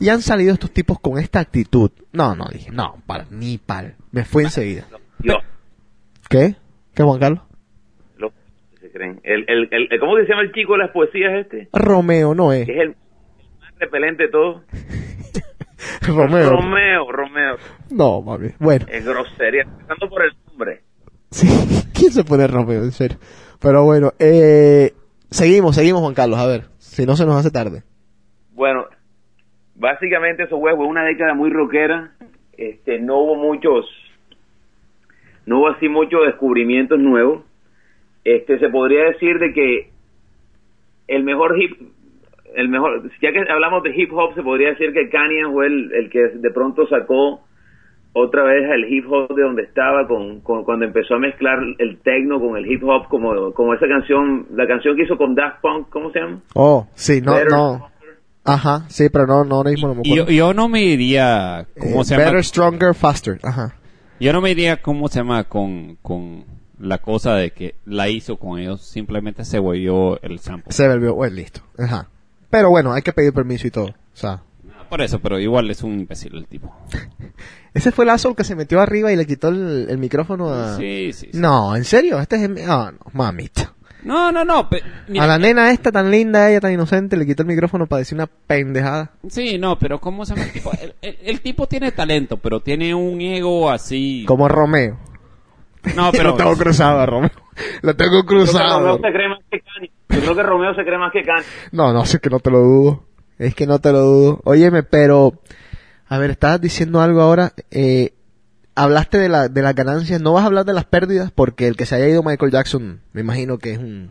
Y han salido estos tipos con esta actitud. No, no, dije, no, para, ni pal. Me fui enseguida. Yo, ¿Qué? ¿Qué, Juan Carlos? lo que se creen. El, el, el, el- ¿Cómo se llama el chico de las poesías este? Romeo, no es. Es el más repelente de todo. [laughs] Romeo. Romeo, Romeo. No, mami. Bueno, Es grosería. Empezando por el nombre. sí. [laughs] ¿Quién se pone Romeo, en serio? Pero bueno, eh, seguimos, seguimos, Juan Carlos, a ver. Si no se nos hace tarde. Bueno, básicamente eso fue fue una década muy rockera. Este, no hubo muchos, no hubo así muchos descubrimientos nuevos. Este, se podría decir de que el mejor hip, el mejor, ya que hablamos de hip hop, se podría decir que Kanye fue el, el que de pronto sacó otra vez el hip hop de donde estaba con, con- cuando empezó a mezclar el techno con el hip hop como, como esa canción, la canción que hizo con Daft Punk, ¿cómo se llama? Oh, sí, no, Better- no. Ajá, sí, pero no, no, ahora mismo no me yo, yo no me diría, ¿cómo Eh, se llama? Better, Stronger, Faster. Ajá. Yo no me diría, ¿cómo se llama? Con, con la cosa de que la hizo con ellos, simplemente se volvió el sample. Se volvió, bueno, listo. Ajá. Pero bueno, hay que pedir permiso y todo. O sea, por eso, pero igual es un imbécil el tipo. [laughs] Ese fue el Asshole que se metió arriba y le quitó el, el micrófono a... Sí, sí. sí. No, ¿en serio? Este es... el- Ah, no, mamita. No, no, no. pe- mira, a la nena esta tan linda, ella tan inocente, le quitó el micrófono para decir una pendejada. Sí, no, pero ¿cómo se llama el tipo? El, el- el tipo tiene talento, pero tiene un ego así. Como Romeo. No, [laughs] pero Lo tengo cruzado, a Romeo. Lo tengo Yo creo que cruzado. Romeo se cree más que Kanye. Yo creo que Romeo se cree más que Kanye. No, no, sé que no te lo dudo. Es que no te lo dudo. Óyeme, pero... A ver, estabas diciendo algo ahora. Eh, hablaste de, la, de las ganancias. No vas a hablar de las pérdidas porque el que se haya ido Michael Jackson, me imagino que es un...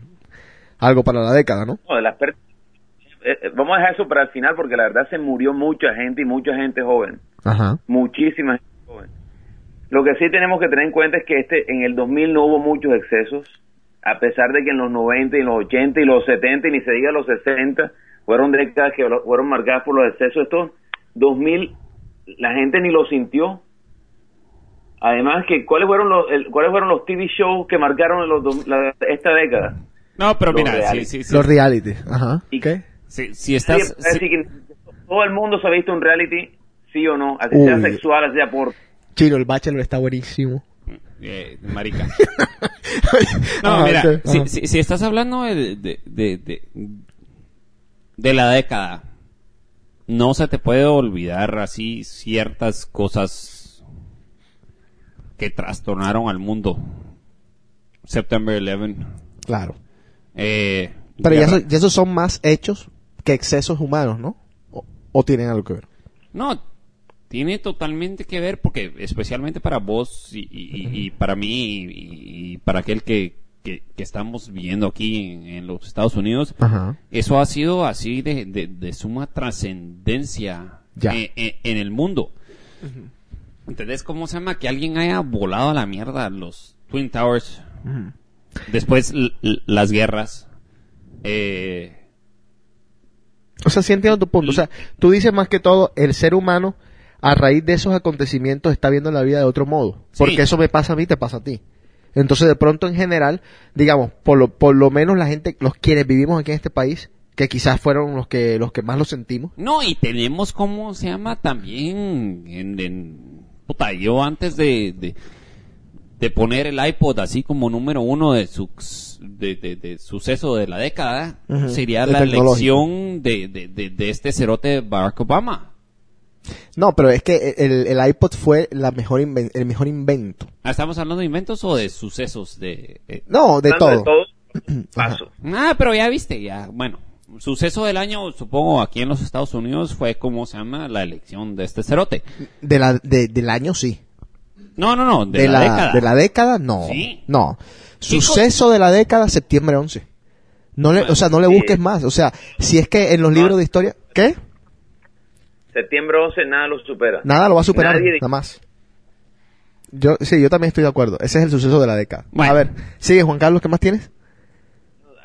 Algo para la década, ¿no? No, de las per- eh, eh, Vamos a dejar eso para el final porque la verdad se murió mucha gente y mucha gente joven. Ajá. Muchísima gente joven. Lo que sí tenemos que tener en cuenta es que este en el 2000 no hubo muchos excesos, a pesar de que en los 90 y los 80 y los 70 y ni se diga los 60 fueron décadas que fueron marcadas por los excesos. Estos 2000 la gente ni lo sintió. Además que cuáles fueron los el- cuáles fueron los TV shows que marcaron los la- esta década. No, pero Los mira, sí, sí, sí. Los reality. Ajá. Y- ¿Qué? Sí, si Nadie estás... decir que todo el mundo se ha visto un reality, sí o no, así sea Uy. sexual, así sea por Chino, el Bachelor está buenísimo. eh, marica. [laughs] No, Ajá, mira, ok, si, ajá. si- si estás hablando de, de, de, de, de la década, no se te puede olvidar así ciertas cosas que trastornaron al mundo. September 11. Claro. Eh, Pero ya, ya esos son más hechos que excesos humanos, ¿no? O, o tienen algo que ver. No, tiene totalmente que ver porque especialmente para vos y, y- y- y para mí y, y para aquel que, que, que estamos viviendo aquí en, en los Estados Unidos, Ajá. eso ha sido así de, de- de suma trascendencia en, en- en el mundo. ¿Entendés cómo se llama? Que alguien haya volado a la mierda los Twin Towers. Después las guerras. Eh, O sea, sí entiendo tu punto. O sea, tú dices más que todo, el ser humano, a raíz de esos acontecimientos, está viendo la vida de otro modo. Sí. Porque eso me pasa a mí, te pasa a ti. Entonces, de pronto, en general, digamos, por lo, por lo menos la gente, los quienes vivimos aquí en este país, que quizás fueron los que, los que más lo sentimos. No, y tenemos, ¿cómo se llama? También, en, en- puta, yo antes de, de, de poner el iPod así como número uno de, su, de, de- de suceso de la década, sería de la elección de, de, de, de este cerote Barack Obama. No, pero es que el, el iPod fue la mejor inven- el mejor invento. Ah, ¿Estamos hablando de inventos o de sucesos de...? eh? No, de Hablando todo. [clears throat] paso. Ah, pero ya viste, ya, bueno. Suceso del año, supongo, aquí en los Estados Unidos fue, ¿cómo se llama? La elección de este cerote. De la, de- del año sí. No, no, no, de, De, la, la, década. de la década, no. Sí. No. Suceso de la década, septiembre 11. No le, o sea, no le Sí. busques más. O sea, si es que en los libros de historia, ¿qué? Septiembre 11 nada lo supera. Nada lo va a superar, Nadie- nada más. Yo, sí, yo también estoy de acuerdo. Ese es el suceso de la década. Bueno. A ver, sigue Juan Carlos, ¿qué más tienes?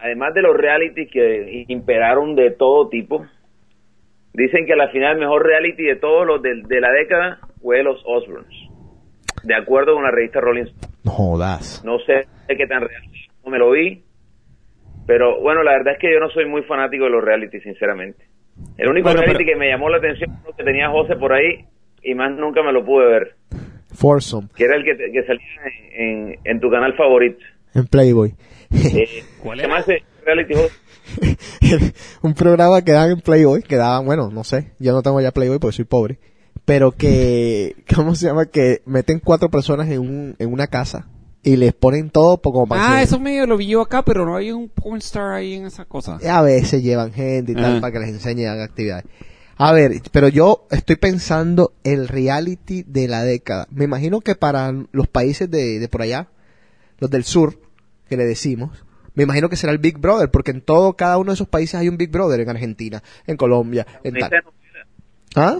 Además de los reality que imperaron de todo tipo, dicen que a la final el mejor reality de todos los de, de la década fue los Osbournes. De acuerdo con la revista Rolling Stone. No jodas. No sé qué tan real, no me lo vi. Pero bueno, la verdad es que yo no soy muy fanático de los reality, sinceramente. El único Bueno, reality pero- que me llamó la atención fue que tenía José por ahí y más nunca me lo pude ver. Foursome, Que era el que, que salía en, en, en tu canal favorito. en Playboy. Eh, [laughs] ¿Cuál ¿Qué era? reality, [laughs] un programa que daban en Playboy, que daban, bueno, no sé, yo no tengo ya Playboy porque soy pobre, pero que, [laughs] ¿cómo se llama? Que meten cuatro personas en, un, en una casa y les ponen todo como para Ah, que- eso medio lo vi yo acá, pero no hay un pornstar ahí en esa cosa. a veces llevan gente y tal Ah. para que les enseñen actividades. A ver, pero yo estoy pensando el reality de la década. Me imagino que para los países de, de por allá, los del sur, que le decimos, me imagino que será el Big Brother, porque en todo, cada uno de esos países hay un Big Brother, en Argentina, en Colombia, en Protagonista de tal. novela. ¿Ah?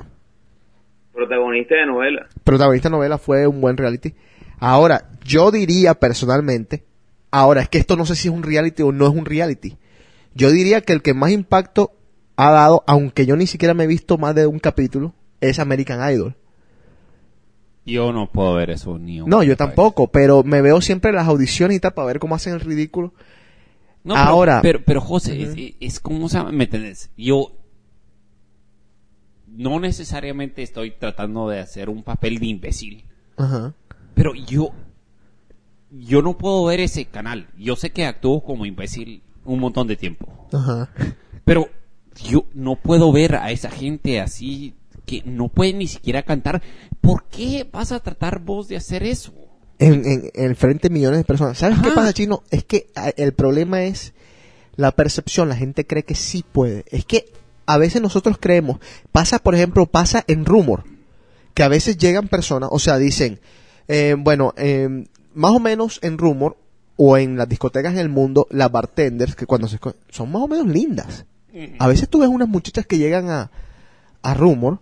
Protagonista de novela. protagonista novela fue un buen reality. Ahora, yo diría personalmente, ahora es que esto no sé si es un reality o no es un reality. Yo diría que el que más impacto ha dado, aunque yo ni siquiera me he visto más de un capítulo, es American Idol. Yo no puedo ver eso ni un- No, yo tampoco, pero me veo siempre las audiciones y tal para ver cómo hacen el ridículo. No, Ahora- Pero, pero, José, es, es como ¿me entendés? Yo. no necesariamente estoy tratando de hacer un papel de imbécil, Ajá. pero yo, yo no puedo ver ese canal. Yo sé que actúo como imbécil un montón de tiempo, Ajá. pero yo no puedo ver a esa gente así que no puede ni siquiera cantar. ¿Por qué vas a tratar vos de hacer eso? En, en, en frente de millones de personas. ¿Sabes qué Ajá. pasa, Chino? Es que a, el problema es la percepción. La gente cree que sí puede. Es que a veces nosotros creemos. Pasa, por ejemplo, pasa en rumor. Que a veces llegan personas, o sea, dicen, eh, bueno, eh, más o menos en rumor o en las discotecas en el mundo, las bartenders, que cuando se son más o menos lindas. A veces tú ves unas muchachas que llegan a, a rumor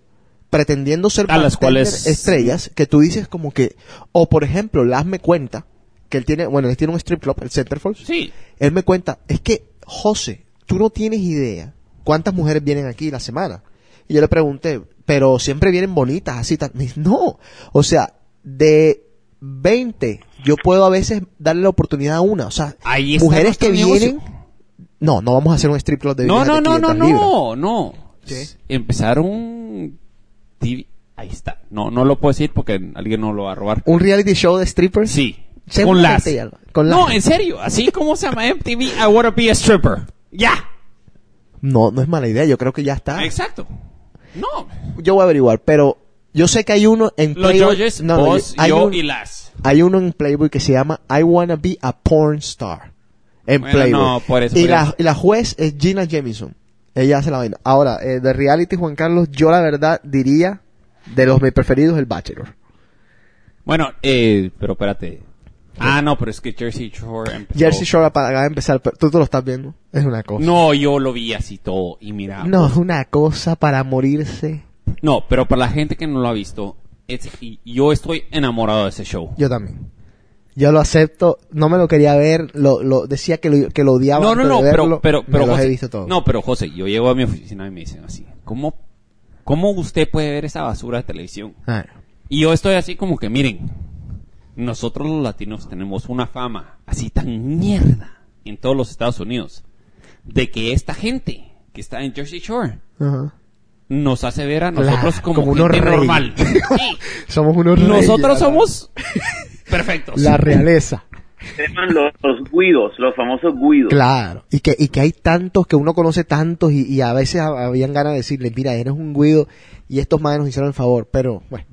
pretendiendo ser A las cuales- estrellas que tú dices como que o por ejemplo Las me cuenta que él tiene bueno él tiene un strip club el Centerfold Sí, él me cuenta es que José tú no tienes idea cuántas mujeres vienen aquí la semana y yo le pregunté pero siempre vienen bonitas así Me dice, no o sea de 20 yo puedo a veces darle la oportunidad a una o sea Ahí mujeres que negocio. vienen no no vamos a hacer un strip club de No, no, no, no, 500 libras. no, no. ¿Qué? Empezaron TV. Ahí está. No, no lo puedo decir porque alguien no lo va a robar. un reality show de strippers Sí. Con las. no, en serio. Así como se llama MTV, I wanna be a stripper. Ya. no no es mala idea yo creo que ya está Exacto. No. yo voy a averiguar, pero yo sé que hay uno en Los Playboy. judges, no, no, vos, hay, yo un- y las. hay uno en Playboy que se llama I Wanna Be a Porn Star. En Bueno, Playboy. no, por eso, y, por la, eso. y la juez es Gina Jamison. Ella hace la vaina. Ahora, eh, de reality, Juan Carlos, yo la verdad diría de los mis preferidos, el Bachelor. Bueno, eh, pero espérate. Ah, no, pero es que Jersey Shore empezó. Jersey Shore acaba de empezar, pero tú te lo estás viendo. Es una cosa. No, yo lo vi así todo y mira. No, pues, es una cosa para morirse. no, pero para la gente que no lo ha visto, es- yo estoy enamorado de ese show. Yo también. Yo lo acepto. No me lo quería ver. Lo, lo decía que lo, que lo odiaba. No, no, no, de pero, verlo. pero, pero, los he visto todos. no, pero José, yo llego a mi oficina y me dicen así, ¿cómo, cómo usted puede ver esa basura de televisión? Ah, Y yo estoy así como que, miren, nosotros los latinos tenemos una fama así tan mierda en todos los Estados Unidos de que esta gente que está en Jersey Shore nos hace ver a nosotros como, como gente normal. [laughs] Sí, Somos unos nosotros somos [laughs] perfectos. la realeza. Se llaman los, los guidos, los famosos guidos. Claro. Y que, y que hay tantos que uno conoce tantos y, y a veces ha- habían ganas de decirle, mira, eres un guido y estos madres nos hicieron el favor. Pero, bueno.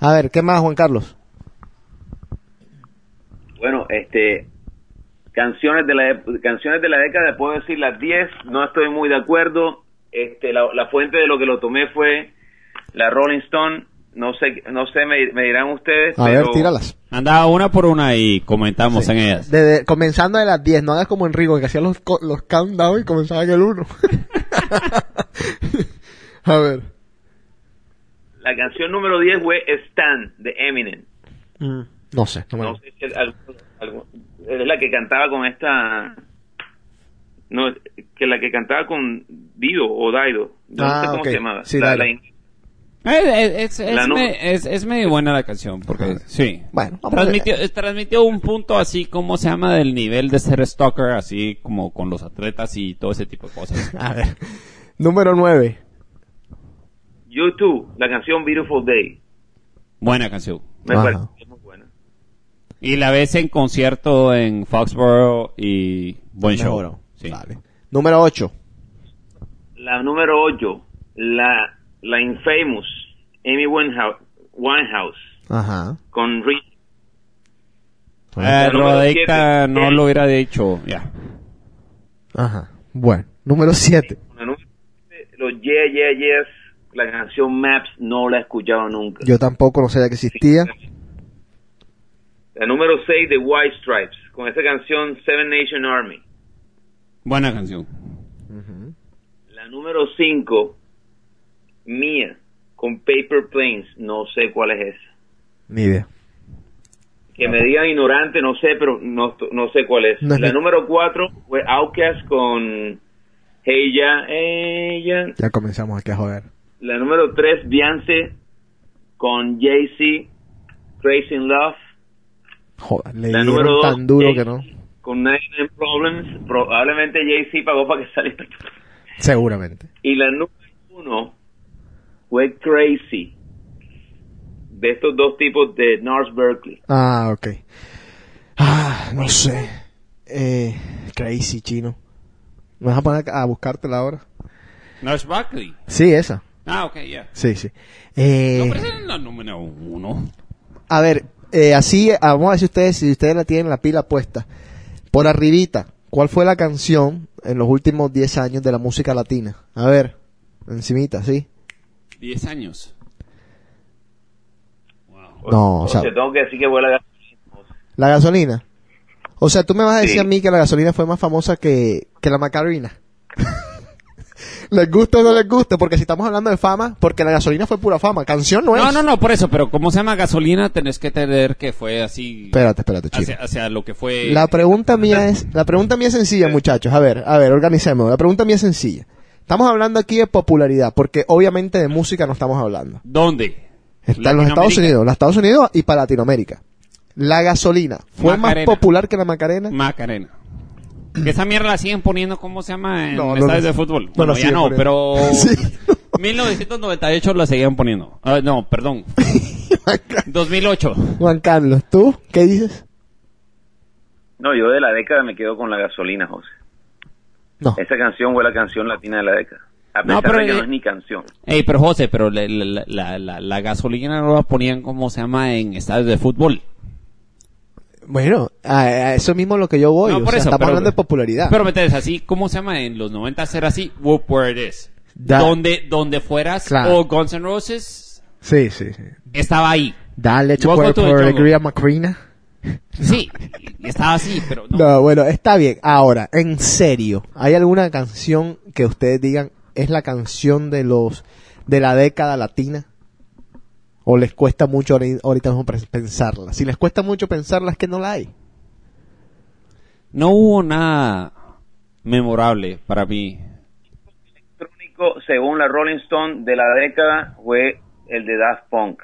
A ver, ¿qué más, Juan Carlos? Bueno, este canciones de la canciones de la década puedo decir las 10, no estoy muy de acuerdo. Este la, la fuente de lo que lo tomé fue la Rolling Stone, no sé no sé me, me dirán ustedes, A pero ver, tíralas. Anda una por una y comentamos Sí. en ellas. Desde, comenzando de las 10, no hagas como Enrico que hacía los, co- los countdown y comenzaba en el 1. [laughs] a ver. la canción número 10 fue Stan de Eminem. Mm, no sé, no me No sé si es algo- algo- es la que cantaba con esta no que la que cantaba con Dido o Daido, no Ah, sé cómo ok. se llamaba. Sí, La- Es, es, La es nu- me- es- es medio buena la canción, porque sí. Bueno, vamos a ver. transmitió, eh, transmitió un punto así como se llama del nivel de ser stalker, así como con los atletas y todo ese tipo de cosas. [laughs] A ver. Número 9. U2, la canción Beautiful Day. Buena canción. Me Ajá. pareció muy buena. Y la ves en concierto en Foxborough y buen show. Sí. Vale. Número 8. La número 8, la, la infamous Amy Winehouse, Winehouse Ajá. con Rich. Eh, no lo hubiera dicho, ya. Ajá. Bueno. Número 7. La número siete, los Yeah Yeah Yes, la canción Maps no la he escuchado nunca. Yo tampoco no sabía que existía. La número 6 de White Stripes, con esa canción Seven Nation Army. Buena canción. La número 5, Mía, con Paper Planes, no sé cuál es esa. Ni idea. Que me digan ignorante, no sé, pero no, no sé cuál es. No es la número 4 fue Outkast con Hey Ya, Hey Ya. Comenzamos aquí a joder. La número 3, Beyoncé con Jay-Z, Crazy in Love. Joder, le La número 2, tan duro que no. Con 99 Problems. Probablemente Jay-Z pagó para que saliera. Seguramente. Y la número 1, fue Crazy. De estos dos tipos de North Berkeley. Ah, ok. Ah, no sé. Eh, crazy, chino. ¿Me vas a poner a buscártela ahora? Nurse Buckley. Sí, esa. Ah, ok, ya. Sí, sí. Eh, No, pero esa es la número uno. a ver, eh, así, ah, vamos a ver si ustedes, si ustedes la tienen la pila puesta. Por arribita, ¿cuál fue la canción en los últimos 10 años de la música latina? A ver, encimita, sí. Diez años. No, o sea- te tengo que decir que fue la La gasolina. O sea, tú me vas a decir Sí. a mí que la gasolina fue más famosa que, que la Macarena. [laughs] ¿Les gusta o no les gusta? Porque si estamos hablando de fama, porque la gasolina fue pura fama. Canción no es. No, no, no, por eso, pero como se llama gasolina, tenés que tener que fue así Espérate, espérate, chico. hacia, hacia lo que fue... La pregunta mía es, la pregunta mía es sencilla, muchachos. A ver, a ver, organicemos. La pregunta mía es sencilla. Estamos hablando aquí de popularidad, porque obviamente de música no estamos hablando. ¿Dónde? Está en los Estados. Unidos, los Estados Unidos y para Latinoamérica. La gasolina fue Macarena. más popular que la Macarena. Macarena. Que esa mierda la siguen poniendo, ¿cómo se llama? En No, no estadios la- de fútbol. no bueno, ya no, poniendo. pero... [laughs] Sí. [laughs] 1998 la seguían poniendo. Ah, no, perdón. [laughs] 2008. Juan Carlos, ¿tú qué dices? No, yo de la década me quedo con la gasolina, José. No. Esa canción fue la canción latina de la década. A pesar No, pero de que eh, no es ni canción. Ey, pero José, pero la, la, la, gasolina no la ponían, ¿cómo se llama? En estadios de fútbol. Bueno, a, a eso mismo es lo que yo voy. No, o por sea, eso, estamos pero- hablando de popularidad. Pero me entiendes, así, ¿cómo se llama? En los 90 era así, Whoop Where It Is. Da- donde, donde fueras, Claro. o Guns N' Roses, sí, sí, sí. estaba ahí. Dale to alegría, Macarena. [laughs] Sí, estaba así, pero no. No, bueno, está bien. Ahora, en serio, ¿hay alguna canción que ustedes digan es la canción de los de la década latina? ¿O les cuesta mucho ahori- ahorita mismo pensarla? Si les cuesta mucho pensarla, es que no la hay. No hubo nada memorable para mí. electrónico, según la Rolling Stone, de la década fue el de Daft Punk.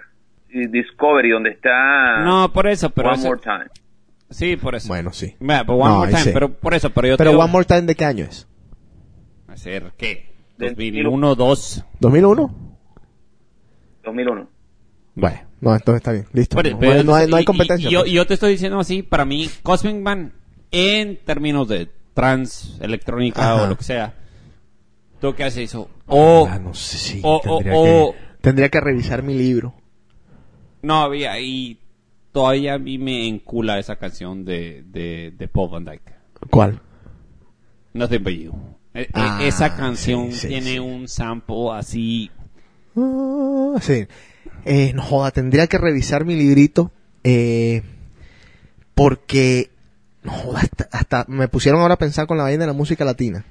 Y Discovery, donde está No, por eso, pero One eso- More Time. Sí, por eso. Bueno, sí. Mira, pero One No, More Time, sí. pero por eso, pero yo Pero One More Time, ¿de qué año es? ¿Hacer qué? Del 2001, 2. ¿2001? 2001. Bueno, no, entonces está bien. Listo. Pero- no, pero no hay, no hay y- competencia. Y, yo, pues. y yo te estoy diciendo así, para mí, Cosmic Man, en términos de trans, electrónica Ajá. o lo que sea, ¿tú qué haces eso? O, Ah, no sé si o- tendría, o- que, tendría que revisar mi libro. No había, y todavía a mí me encula esa canción de, de, de Paul Van Dyke. ¿Cuál? Nothing But You. E- Ah, esa canción sí, sí, tiene sí. un sample así. Ah, sí. Eh, no joda, tendría que revisar mi librito. eh, porque. No joda, hasta, hasta me pusieron ahora a pensar con la vaina de la música latina.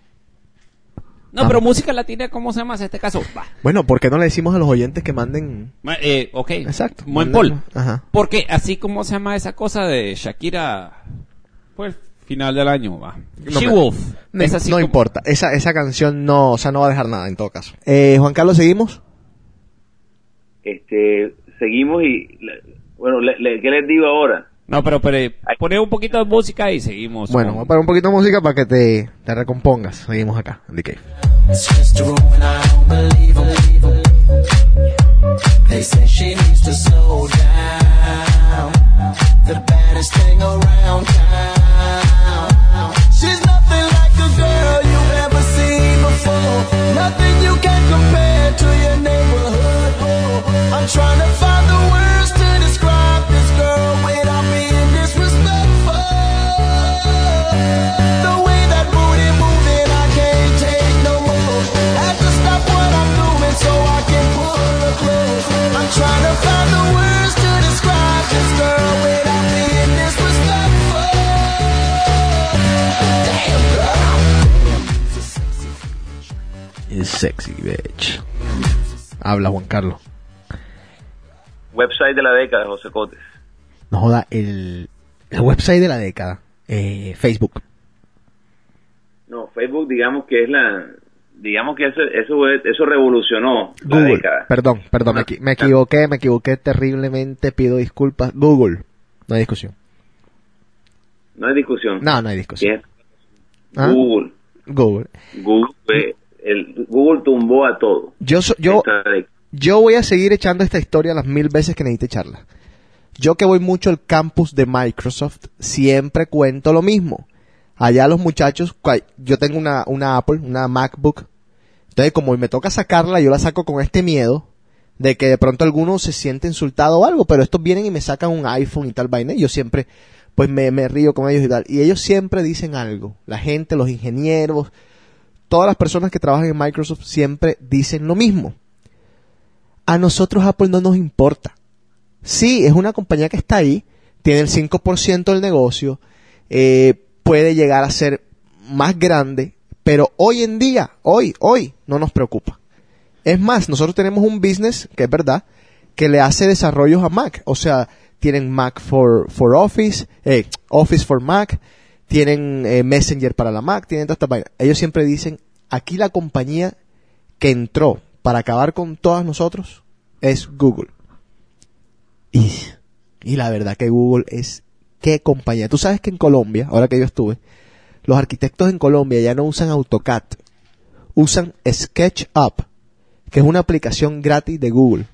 No, Ah. pero música latina, ¿cómo se llama en este caso? Va. Bueno, ¿por qué no le decimos a los oyentes que manden. Ma- Eh, ok. Exacto. Buen Paul. Ajá. Porque así como se llama esa cosa de Shakira, el final del año, va. No She Wolf. No, Es así no como- importa. Esa, esa canción no, o sea, no va a dejar nada en todo caso. Eh, Juan Carlos, ¿seguimos? Este, seguimos y, le- bueno, le- le- ¿qué les digo ahora? No, pero, pero eh, poner un poquito de música y seguimos. Bueno, con- vamos a parar un poquito de música para que te, te recompongas. Seguimos acá, en The Cave. It's just a rumor and I don't believe. They say she needs to slow down. The baddest thing around town. She's nothing like a girl you've ever seen before. Nothing you can compare to your neighborhood. Oh, I'm trying to find the words to describe this girl without sexy, bitch. Habla, Juan Carlos. Website de la década, José Cotes. No joda, el, el website de la década. Eh, Facebook. No, Facebook digamos que es la, digamos que eso, eso, eso revolucionó la Google. década. Perdón, perdón, me, equi- me equivoqué, me equivoqué terriblemente, pido disculpas. Google. No hay discusión. No hay discusión. No, no hay discusión. ¿Ah? Google. Google. Google, el, Google tumbó a todo. Yo, so- yo, yo voy a seguir echando esta historia las mil veces que necesite echarla. Yo que voy mucho al campus de Microsoft, siempre cuento lo mismo. Allá los muchachos, yo tengo una, una Apple, una MacBook. Entonces, como me toca sacarla, yo la saco con este miedo de que de pronto alguno se siente insultado o algo, pero estos vienen y me sacan un iPhone y tal vaina. Y yo siempre, pues me, me río con ellos y tal. Y ellos siempre dicen algo. La gente, los ingenieros, todas las personas que trabajan en Microsoft siempre dicen lo mismo. A nosotros Apple no nos importa. Sí, es una compañía que está ahí, tiene el 5% del negocio, eh, puede llegar a ser más grande, pero hoy en día, hoy, hoy, no nos preocupa. Es más, nosotros tenemos un business, que es verdad, que le hace desarrollos a Mac. O sea, tienen Mac for, for Office, eh, Office for Mac, tienen eh, Messenger para la Mac, tienen toda esta vaina. Ellos siempre dicen, aquí la compañía que entró para acabar con todas nosotros es Google. Y, y la verdad que Google es qué compañía. Tú sabes que en Colombia, ahora que yo estuve, los arquitectos en Colombia ya no usan AutoCAD, usan SketchUp, que es una aplicación gratis de Google.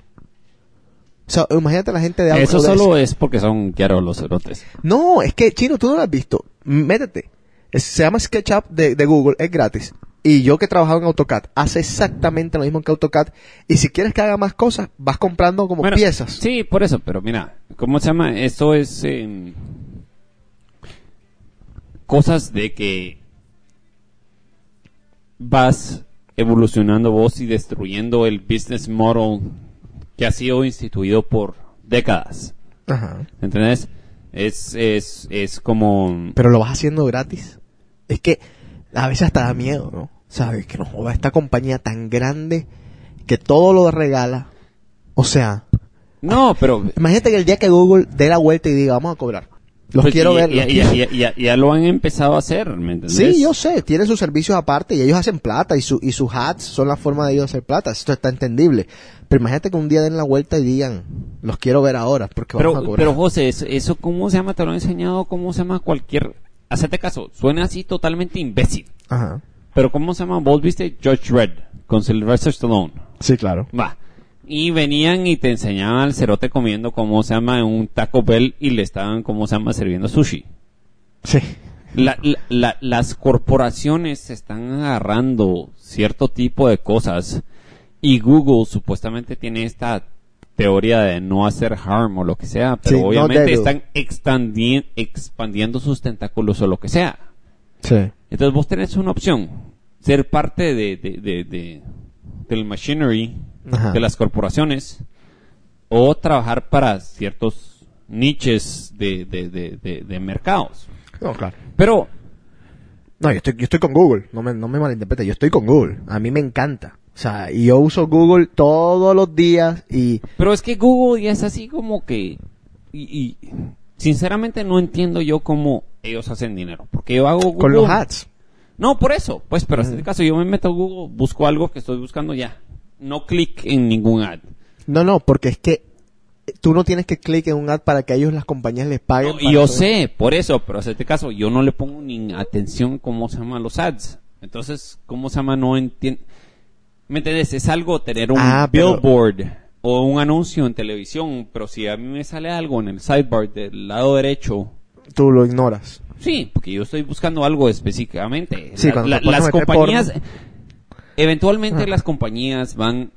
O sea, imagínate la gente de Eso Autodesk. solo es porque son quiero los cerotes. No, es que, Chino, tú no lo has visto. Métete. Es- se llama SketchUp de, de Google, es gratis. Y yo que he trabajado en AutoCAD, hace exactamente lo mismo que AutoCAD. Y si quieres que haga más cosas, vas comprando como Bueno, piezas. Sí, por eso, pero mira, ¿cómo se llama? Esto es eh, cosas de que vas evolucionando vos y destruyendo el business model que ha sido instituido por décadas. Ajá. ¿Entendés? Es, es, es como... Pero lo vas haciendo gratis. Es que a veces hasta da miedo, ¿no? Sabes que no joda esta compañía tan grande que todo lo regala. O sea, No, pero... imagínate que el día que Google dé la vuelta y diga, vamos a cobrar. Los pues, quiero y- ver. y- los y- quiero- y- y- y- ya lo han empezado a hacer, ¿me? Sí, yo sé, tienen sus servicios aparte y ellos hacen plata y, su, y sus hats son la forma de ellos hacer plata. Esto está entendible. Pero imagínate que un día den la vuelta y digan, los quiero ver ahora porque vamos a Pero, cobrar. pero José, eso, eso ¿cómo se llama? Te lo he enseñado, ¿cómo se llama cualquier... Hacete caso, suena así totalmente imbécil. Ajá. Pero ¿cómo se llama? Vos viste George Red con Sylvester Stallone. Sí, claro. Va. Y venían y te enseñaban al cerote comiendo, ¿cómo se llama? Un Taco Bell y le estaban, ¿cómo se llama? Sirviendo sushi. Sí. La- la- la- las corporaciones están agarrando cierto tipo de cosas y Google supuestamente tiene esta teoría de no hacer harm o lo que sea, pero Sí, obviamente están expandiendo sus tentáculos o lo que sea. Sí. Entonces vos tenés una opción, ser parte de, de, de, de- del machinery Ajá. de las corporaciones o trabajar para ciertos niches de mercados. No, claro. Pero No, yo estoy, yo estoy con Google. No me, no me malinterprete. Yo estoy con Google. A mí me encanta. O sea, yo uso Google todos los días y... Pero es que Google ya es así como que... Y, y sinceramente no entiendo yo cómo ellos hacen dinero. Porque yo hago Google... Con los ads. No, por eso. Pues, pero en este caso yo me meto a Google, busco algo que estoy buscando ya. No clic en ningún ad. No, no, porque es que tú no tienes que clic en un ad para que ellos las compañías les paguen. No, yo todo. sé, por eso, pero en este caso yo no le pongo ni atención cómo se llaman los ads. Entonces, ¿cómo se llama? No entiendo. ¿Me entiendes? Es algo tener un Ah, pero- billboard o un anuncio en televisión, pero si a mí me sale algo en el sidebar del lado derecho, Tú lo ignoras. sí, porque yo estoy buscando algo específicamente. Sí, La- cuando la- las compañías, eventualmente Ah. las compañías van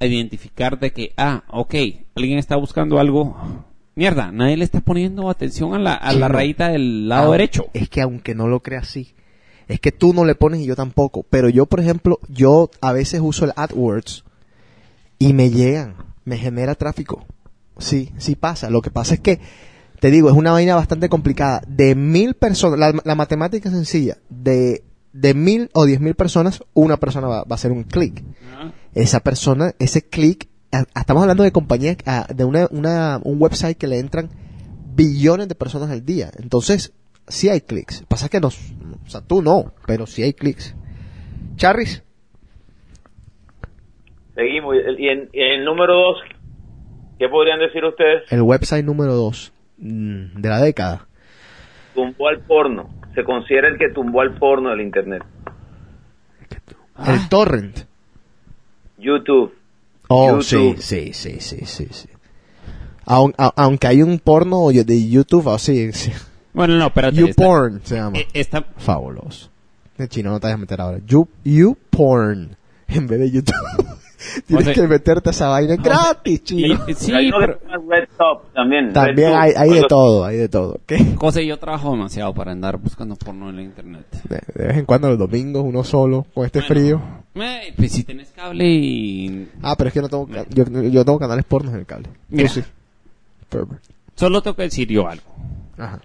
a identificar de que, ah, ok, alguien está buscando algo. Mierda, nadie le está poniendo atención a la, a la Sí, rayita del lado Ah, derecho. Es que aunque no lo creas así, es que tú no le pones y yo tampoco. Pero yo, por ejemplo, yo a veces uso el AdWords y me llegan, me genera tráfico. Sí, sí pasa. Lo que pasa es que, te digo, es una vaina bastante complicada. De mil personas, la, la matemática es sencilla. De, de mil o diez mil personas, una persona va, va a hacer un clic. Esa persona, ese clic, estamos hablando de compañías, de una, una, un website que le entran billones de personas al día. Entonces, sí hay clics. Pasa que nos, o sea, tú no, pero sí hay clics. Charris, Seguimos. Y en, el número dos, ¿qué podrían decir ustedes? el website número 2 de la década. Tumbó al porno. Se considera el que tumbó al porno del Internet. El torrent. YouTube. Oh, sí, YouTube. sí, sí, sí, sí, sí. Aun- a- aunque hay un porno de YouTube así, sí. Bueno, no, espérate. esta- YouPorn se llama. eh, esta- Fabuloso. De chino no te vas a meter ahora. You, YouPorn. En vez de YouTube. [laughs] Tienes José. que meterte a esa vaina gratis, y- chino. sí, Hay pero, Red Top también. También hay, hay de todo, hay de todo. ¿Qué? José, yo trabajo demasiado para andar buscando porno en la internet. De, de vez en cuando los domingos, uno solo, con este frío. Eh, pues si tenés cable y... Ah, pero es que no tengo, ca- yo, yo tengo canales pornos en el cable. Mira. sí. Solo tengo que decir yo algo. Ajá.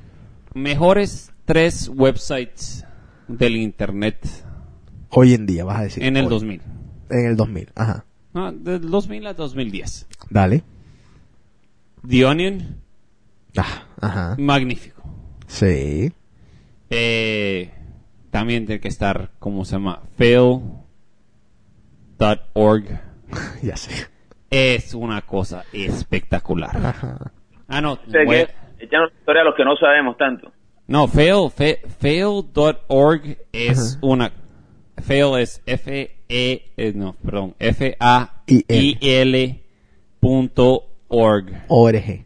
Mejores tres websites del internet Hoy en día, vas a decir. en el Hoy. 2000. En el 2000, ajá. No, del 2000 al 2010. Dale. The Onion, Ah, ajá. magnífico. Sí. Eh, también tiene que estar, ¿cómo se llama? Fail.org. [laughs] ya sé. Es una cosa espectacular. Ajá. Ah, no. Voy- que echan una historia a los que no sabemos tanto. No, fail, fe- fail.org es Ajá. una... Fail es F-E... eh, no, perdón. F-A-I-L punto org. ORG.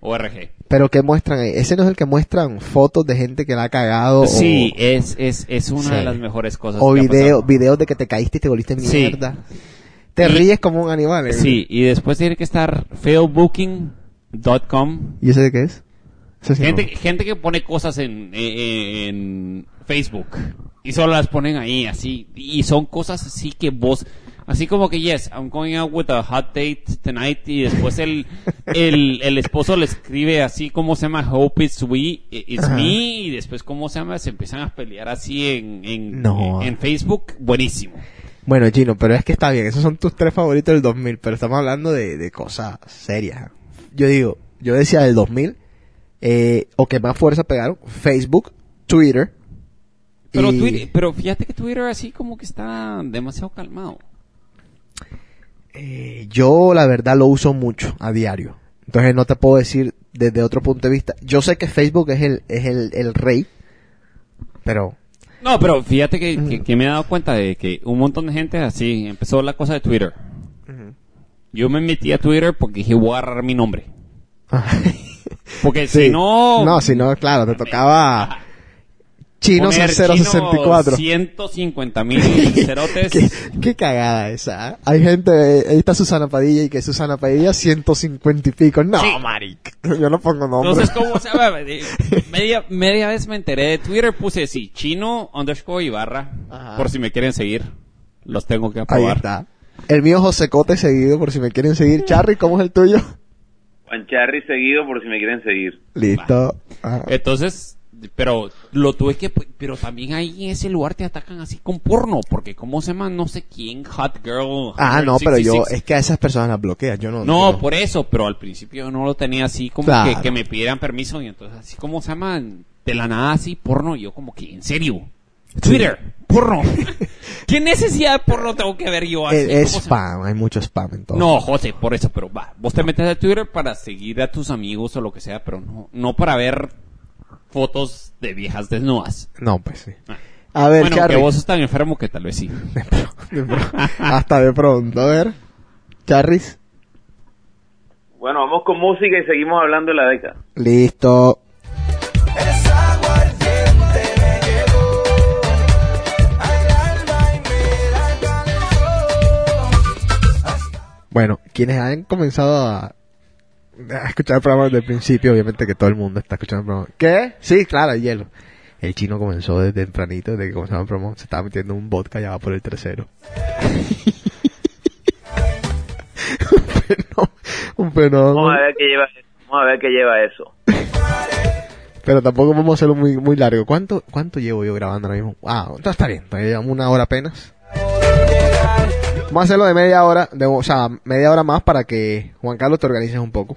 ORG. Pero ¿qué muestran ahí? Ese no es el que muestran fotos de gente que la ha cagado. o- Sí, es, es, es una Sí. de las mejores cosas O videos de que te caíste y te volviste Sí. mierda. Te Y- ríes como un animal. ¿eh? Sí, y después tiene que estar failbooking.com. ¿Y ese de qué es? Sí Gente, no. gente que pone cosas en, en, en Facebook y solo las ponen ahí así y son cosas así que vos así como que yes I'm going out with a hot date tonight y después el [laughs] el, el esposo le escribe así como se llama Hope it's we it's Ajá. me y después cómo se llama se empiezan a pelear así en en, No. en Facebook buenísimo Bueno, Gino, pero es que está bien. Esos son tus tres favoritos del 2000, pero estamos hablando de, de cosas serias. Yo digo, yo decía del 2000, eh, o que más fuerza pegaron, Facebook, Twitter. pero y- Twitter, pero fíjate que Twitter así como que está demasiado calmado Eh, yo la verdad lo uso mucho a diario. Entonces no te puedo decir desde otro punto de vista. Yo sé que Facebook es el, es el, el rey, pero No, pero fíjate que, que- que me he dado cuenta de que un montón de gente así empezó la cosa de Twitter. Yo me metí a Twitter porque dije voy a agarrar mi nombre. [laughs] Porque Sí. si no... No, si no, claro, te tocaba Chino poner 064. 150 mil [laughs] cerotes. qué, qué cagada esa. ¿eh? Hay gente, eh, ahí está Susana Padilla y que Susana Padilla 150 y pico. No, Sí. maric. [laughs] Yo no pongo nombre. Entonces, ¿cómo se [laughs] Media, media vez me enteré de Twitter, puse así, chino underscore Ibarra, Ajá. por si me quieren seguir. Los tengo que Ahí aprobar. está. El mío José Cote seguido por si me quieren seguir. Charry, ¿cómo es el tuyo? Juan Charry seguido por si me quieren seguir. Listo. Ajá. Entonces, pero lo tuve que, pero también ahí en ese lugar te atacan así con porno, porque cómo se llama no sé quién, Hot Girl. Ah, no, pero yo, 166. es que a esas personas las bloqueas, yo no. No, yo por eso, pero al principio no lo tenía así como Claro. que, que me pidieran permiso y entonces así como se llama de la nada así porno, y yo como que en serio. Twitter, porno. [laughs] ¿Qué necesidad de porno tengo que ver yo así? Es, es ¿Cómo se- spam, hay mucho spam en todo. No, José, por eso, pero va, vos te metes a Twitter para seguir a tus amigos o lo que sea, pero no, no para ver fotos de viejas desnudas. No, pues sí. Ah. A ver, bueno, Charry. que vos tan enfermo que tal vez sí. [laughs] De pro- Hasta de pronto, a ver. Charris. Bueno, vamos con música y seguimos hablando de la década. Listo. Bueno, quienes han comenzado a, a escuchar el programa desde el principio, obviamente que todo el mundo está escuchando el programa. ¿Qué? Sí, claro, el hielo. El chino comenzó desde tempranito, desde que comenzaba el programa, se estaba metiendo un vodka, ya va por el tercero. [laughs] un fenómeno. Vamos a ver qué lleva eso. Vamos a ver qué lleva eso. Pero tampoco vamos a hacerlo muy, muy largo. ¿Cuánto, ¿Cuánto llevo yo grabando ahora mismo? Ah, está bien. todavía Llevamos una hora apenas. Vamos a hacerlo de media hora, de, o sea, media hora más para que Juan Carlos te organices un poco.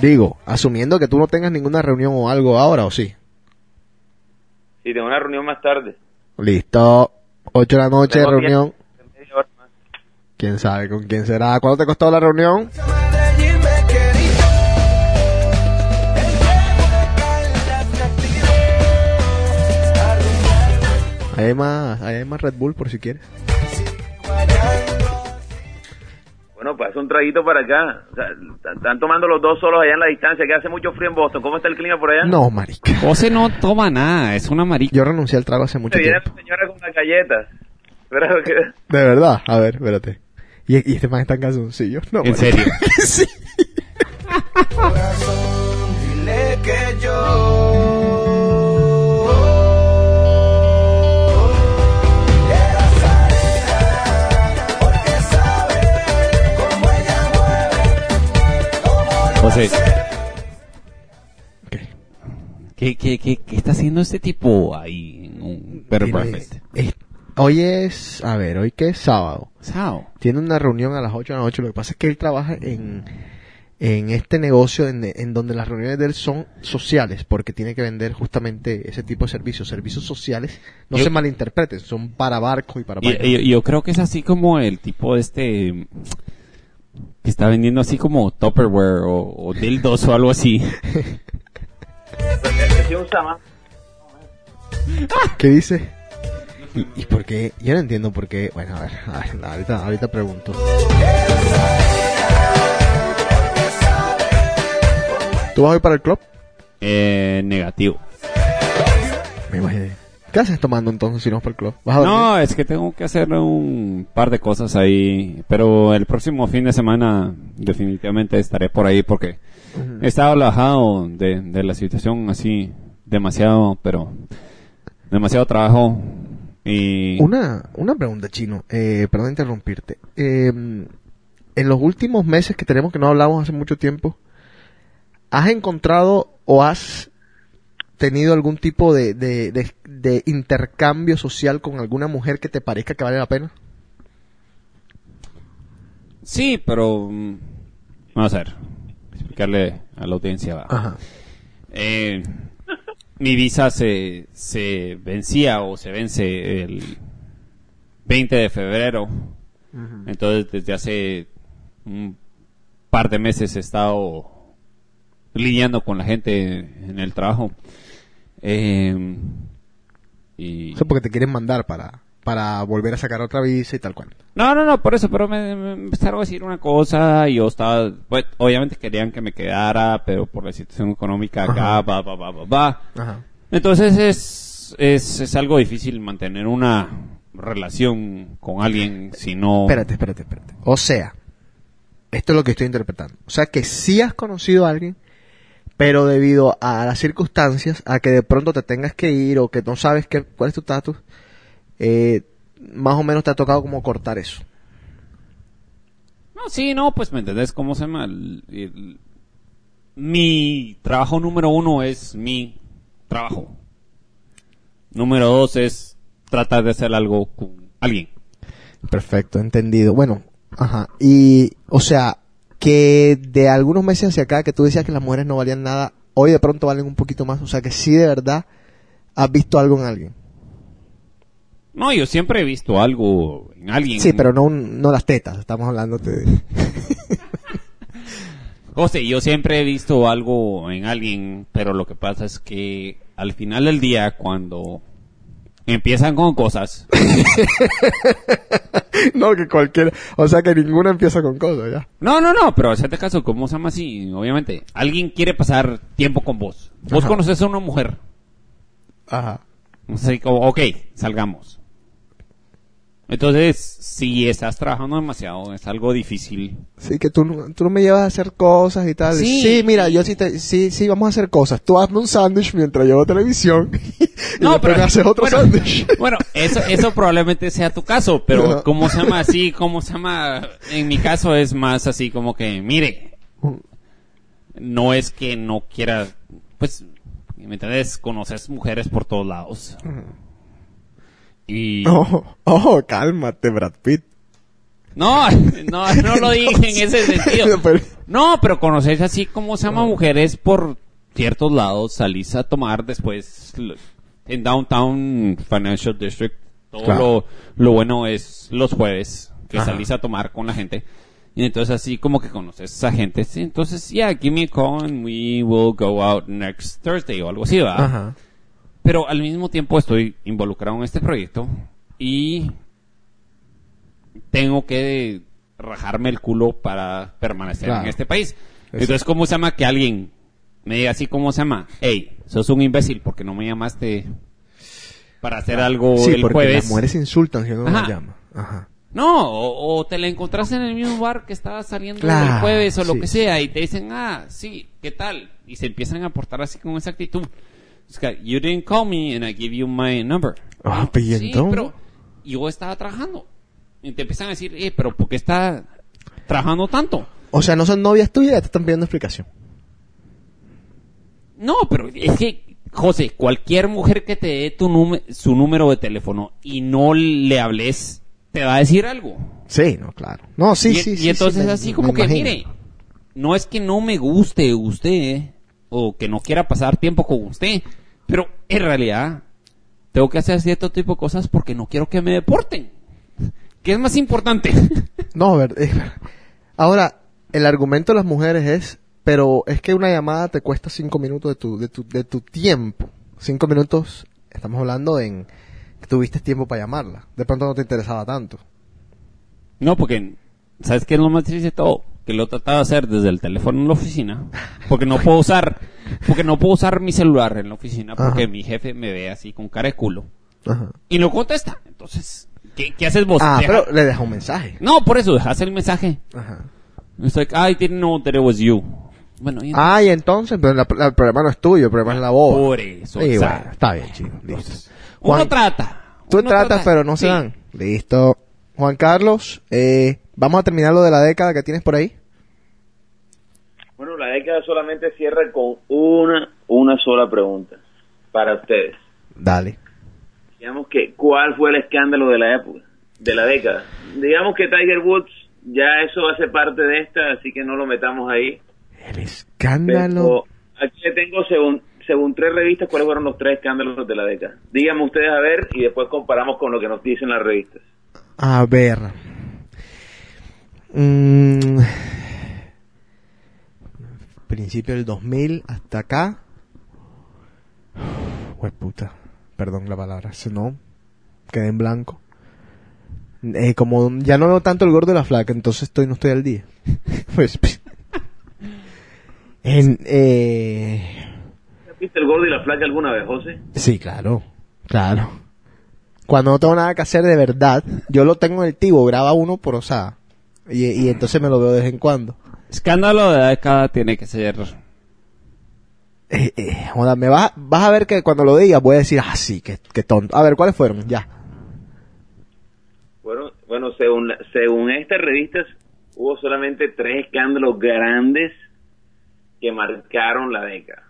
Digo asumiendo que tú no tengas ninguna reunión o algo ahora, ¿o sí? Sí, tengo una reunión más tarde. Listo. 8 de la noche, Tengo reunión. diez- media hora más. ¿Quién sabe con quién será? ¿Cuánto te costó la reunión? Ahí hay más, ahí hay más Red Bull por si quieres. Bueno, pues un traguito para acá. O sea, están tomando los dos solos allá en la distancia, que hace mucho frío en Boston. ¿Cómo está el clima por allá? No, marica. José no toma nada, es una marica. Yo renuncié al trago hace mucho Se viene tiempo. la señora con las galletas. Que... De verdad. A ver, espérate. Y, y este man está en calzoncillos. No, En marica. serio. [laughs] sí. Ok. ¿qué, qué, qué, qué está haciendo este tipo ahí en un Breakfast? es- hoy es, a ver, hoy que es sábado. Sao. Tiene una reunión a las 8 de la noche. Lo que pasa es que él trabaja en, en este negocio en, en donde las reuniones de él son sociales, porque tiene que vender justamente ese tipo de servicios. Servicios sociales, no Yo- se malinterpreten, son para barcos y para Y- vainas. y- yo creo que es así como el tipo este que está vendiendo así como Tupperware o, o dildos o algo así. ¿Qué dice? ¿Y, y por qué? Yo no entiendo por qué. Bueno, a ver, a ver, ahorita, ahorita pregunto. ¿Tú vas hoy para el club? Eh, negativo. Me imaginé. ¿Qué haces tomando entonces si no para el club? ¿Vas a? No, es que tengo que hacer un par de cosas ahí, pero el próximo fin de semana definitivamente estaré por ahí porque he estado alejado de, de la situación así demasiado, pero demasiado trabajo y Una, una pregunta, Chino. Eh, perdón interrumpirte. Eh, en los últimos meses que tenemos que no hablamos hace mucho tiempo, ¿has encontrado o has tenido algún tipo de, de, de- de intercambio social con alguna mujer que te parezca que vale la pena? sí, pero mm, vamos a ver, explicarle a la audiencia. Ajá. Eh, mi visa se, se vencía o se vence el 20 de febrero. Entonces, desde hace un par de meses he estado lidiando con la gente en el trabajo. Eh, y... Eso porque te quieren mandar para, para volver a sacar otra visa y tal cual. No, no, no, por eso, pero me, me empezaron a decir una cosa y yo estaba, pues, obviamente querían que me quedara, pero por la situación económica acá, va, va, va, va, va. Entonces es, es, es algo difícil mantener una relación con alguien si no... Espérate, espérate, espérate. O sea, esto es lo que estoy interpretando. O sea, que sí has conocido a alguien, pero debido a las circunstancias, a que de pronto te tengas que ir o que no sabes qué, cuál es tu estatus, eh, más o menos te ha tocado como cortar eso. No, sí, no, pues me entendés cómo se llama. El- el- mi trabajo número uno es mi trabajo. Número dos es tratar de hacer algo con alguien. Perfecto, entendido. Bueno, ajá. Y, o sea, que de algunos meses hacia acá, que tú decías que las mujeres no valían nada, hoy de pronto valen un poquito más. O sea, que sí de verdad has visto algo en alguien. No, yo siempre he visto algo en alguien. Sí, pero no, no las tetas, estamos hablando de... [laughs] José, yo siempre he visto algo en alguien, pero lo que pasa es que al final del día, cuando empiezan con cosas, [laughs] no, que cualquiera. O sea, que ninguna empieza con cosas, ya. No, no, no, pero hacete caso, ¿cómo se llama así? Obviamente, alguien quiere pasar tiempo con vos. Vos Ajá. conoces a una mujer. Ajá. Como, ok, salgamos. Entonces, si estás trabajando demasiado, es algo difícil. Sí, que tú, no- tú no me llevas a hacer cosas y tal. Sí. Sí, mira, yo sí, te, sí, sí, vamos a hacer cosas. Tú hazme un sándwich mientras yo veo televisión. [laughs] y después me haces otro bueno, sándwich. bueno, eso, eso probablemente sea tu caso, pero Ajá. ¿cómo se llama así? ¿Cómo se llama? En mi caso es más así como que, mire, no es que no quiera, pues, ¿me entiendes? Conoces mujeres por todos lados. Y... Oh, oh, cálmate, Brad Pitt. No, [laughs] no, no lo dije en [laughs] ese sentido. No, pero conoces así como se llama mujeres por ciertos lados, salís a tomar después en Downtown Financial District. Todo Claro. lo, lo bueno es los jueves que Ajá. salís a tomar con la gente. Y entonces así como que conoces a esa gente. Sí, entonces, yeah, give me a call and we will go out next Thursday o algo así, ¿va? Ajá. Pero al mismo tiempo estoy involucrado en este proyecto y tengo que rajarme el culo para permanecer Claro. en este país. Entonces, ¿cómo se llama que alguien me diga así, ¿cómo se llama? Hey, sos un imbécil porque no me llamaste para hacer algo Sí, el porque jueves? las mujeres insultan si uno no llama. Ajá. No, o, o te la encontraste en el mismo bar que estaba saliendo Claro, el jueves o lo sí, que sea y te dicen, ah, sí, ¿qué tal? Y se empiezan a portar así con esa actitud. Que, you didn't call me and I give you my number. [laughs] Ah, pues, ¿y sí, pero yo estaba trabajando. Y te empiezan a decir, eh, pero ¿por qué está trabajando tanto? O sea, no son novias tuyas, ya te están pidiendo explicación. No, pero es que, José, cualquier mujer que te dé tu su número de teléfono y no le hables, te va a decir algo. Sí, no, claro. No, sí, y, sí, y sí, entonces sí, me- así me como que, imagino. mire, no es que no me guste usted o que no quiera pasar tiempo con usted, pero en realidad tengo que hacer cierto tipo de cosas porque no quiero que me deporten. ¿Qué es más importante? [laughs] No, a ver, ahora, el argumento de las mujeres es, pero es que una llamada te cuesta cinco minutos de tu, de tu, de tu tiempo. Cinco minutos, estamos hablando en que tuviste tiempo para llamarla. De pronto no te interesaba tanto. no, porque, ¿sabes qué es lo más triste de todo? Que lo he tratado de hacer desde el teléfono en la oficina, porque no puedo usar, porque no puedo usar mi celular en la oficina porque Ajá. mi jefe me ve así con cara de culo Ajá. y no contesta. Entonces, ¿qué, qué haces vos? Ah, Deja- pero le deja un mensaje. No, por eso dejas el mensaje. Ajá. It's like, I didn't know that it was you. Bueno, y Ah, y entonces, pero la- la- el problema no es tuyo, el problema es la voz. por eso. Sí, bueno, está bien, chicos. Listo. Uno Juan- trata. Tú uno tratas, trata. pero no se Sí. dan. Listo. Juan Carlos, eh, vamos a terminar lo de la década que tienes por ahí. Bueno, la década solamente cierra con una, una sola pregunta para ustedes. Dale. Digamos que, ¿cuál fue el escándalo de la época, de la década? Digamos que Tiger Woods, ya eso hace parte de esta, así que no lo metamos ahí. El escándalo. Pero aquí le tengo, según, según tres revistas, cuáles fueron los tres escándalos de la década. Díganme ustedes a ver y después comparamos con lo que nos dicen las revistas. A ver. Mm, principio del 2000 hasta acá. Hue puta. Perdón la palabra. Si no, quedé en blanco. Eh, como ya no veo tanto el gordo de la flaca, entonces estoy no estoy al día. [laughs] pues. [laughs] en, eh, ¿Viste el gordo y la flaca alguna vez, José? Sí, claro, claro. Cuando no tengo nada que hacer de verdad, yo lo tengo en el tivo, graba uno por osada. Y, y entonces me lo veo de vez en cuando. Escándalo de la década tiene que ser. Eh, eh, joda, me vas, vas a ver que cuando lo digas voy a decir, ah, sí, qué, qué tonto. A ver, ¿cuáles fueron? Ya. Bueno, bueno según, la- según estas revistas, hubo solamente tres escándalos grandes que marcaron la década.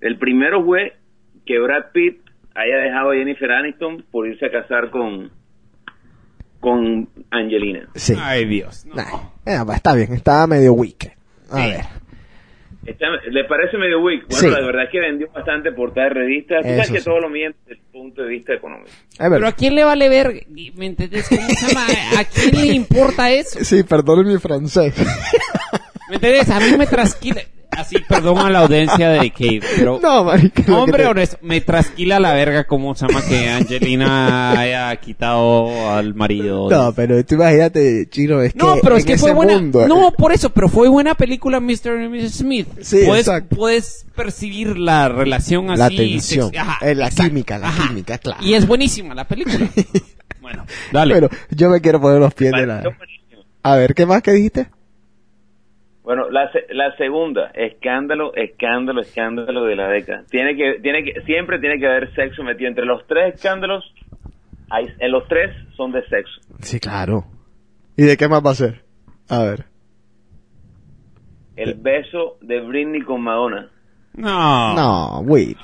El primero fue que Brad Pitt haya dejado a Jennifer Aniston por irse a casar con, con Angelina. Sí. Ay, Dios. No. Nah, eh, está bien, estaba medio weak. A Sí. ver. Está- ¿Le parece medio weak? Bueno, Sí. la verdad es que vendió bastante portada de revistas. Tú sabes Eso que sí. todo lo miden desde el punto de vista económico. Pero a quién le vale ver, ¿me entendés? ¿Cómo se llama? ¿A quién le importa eso? Sí, perdón mi francés. ¿Me entendés? A mí me trasquila. Así, perdón a la audiencia de Cave, pero. no, marica. Hombre te- honesto, me trasquila la verga cómo se llama que Angelina haya quitado al marido. No, pero tú imagínate, chino, es No, que pero es en que fue ese buena. mundo- No, por eso, pero fue buena película Mr. y Mrs. Smith. Sí, puedes, exacto. puedes percibir la relación así. La tensión, sex- Ajá, eh, la exacto, química, la ajá. química, claro. Y es buenísima la película. [laughs] bueno, dale. Pero yo me quiero poner los pies de la... A ver, ¿qué más que dijiste? Bueno, la, se- la segunda, escándalo, escándalo, escándalo de la década. Tiene que, tiene que, siempre tiene que haber sexo metido entre los tres escándalos. Hay, en los tres son de sexo. Sí, claro. ¿Y de qué más va a ser? A ver. El beso de Britney con Madonna. no. No, weak.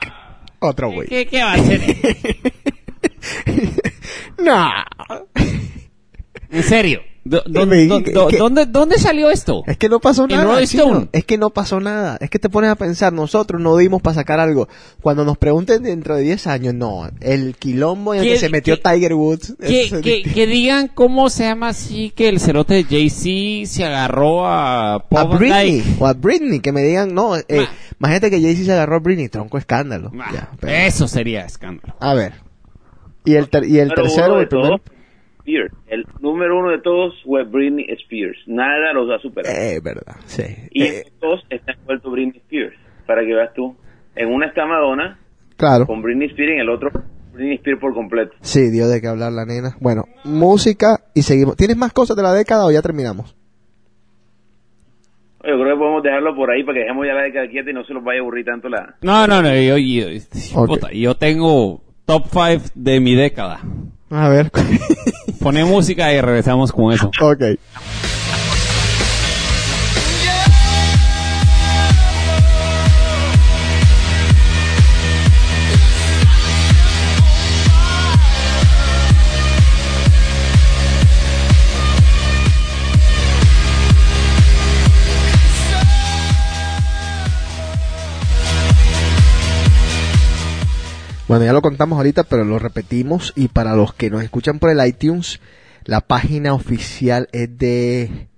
Otro ¿Qué, weak. qué, qué va a hacer? [laughs] No. En serio. Do- do- me- do- do- ¿dónde, ¿Dónde salió esto? Es que no pasó ¿En nada. Stone? Es que no pasó nada. Es que te pones a pensar, nosotros no dimos para sacar algo. Cuando nos pregunten dentro de 10 años, no. El quilombo en el ¿Qué- que se metió Tiger Woods. Que, es- que, que digan cómo se llama así que el cerote de Jay-Z se agarró a a Paul Van Britney. Dyke. O a Britney. Que me digan, no. Eh, Ma- imagínate que Jay-Z se agarró a Britney. Tronco escándalo. Ya, pero- Eso sería escándalo. A ver. Y el, ter- y el tercero, el primero. Spears. El número uno de todos fue Britney Spears. Nada los ha superado. Eh, verdad. Sí. y Eh, estos dos están envueltos Britney Spears. Para que veas tú. En una está Madonna claro. con Britney Spears y en el otro Britney Spears por completo. Sí, dio de qué hablar la nena. Bueno, música y seguimos. ¿Tienes más cosas de la década o ya terminamos? Yo creo que podemos dejarlo por ahí para que dejemos ya la década quieta y no se los vaya a aburrir tanto la... No, no, no, yo, yo, Ok. puta, yo tengo top 5 de mi década. A ver. Pone música y regresamos con eso. ok. Bueno, ya lo contamos ahorita, pero lo repetimos. Y para los que nos escuchan por el iTunes, la página oficial es de,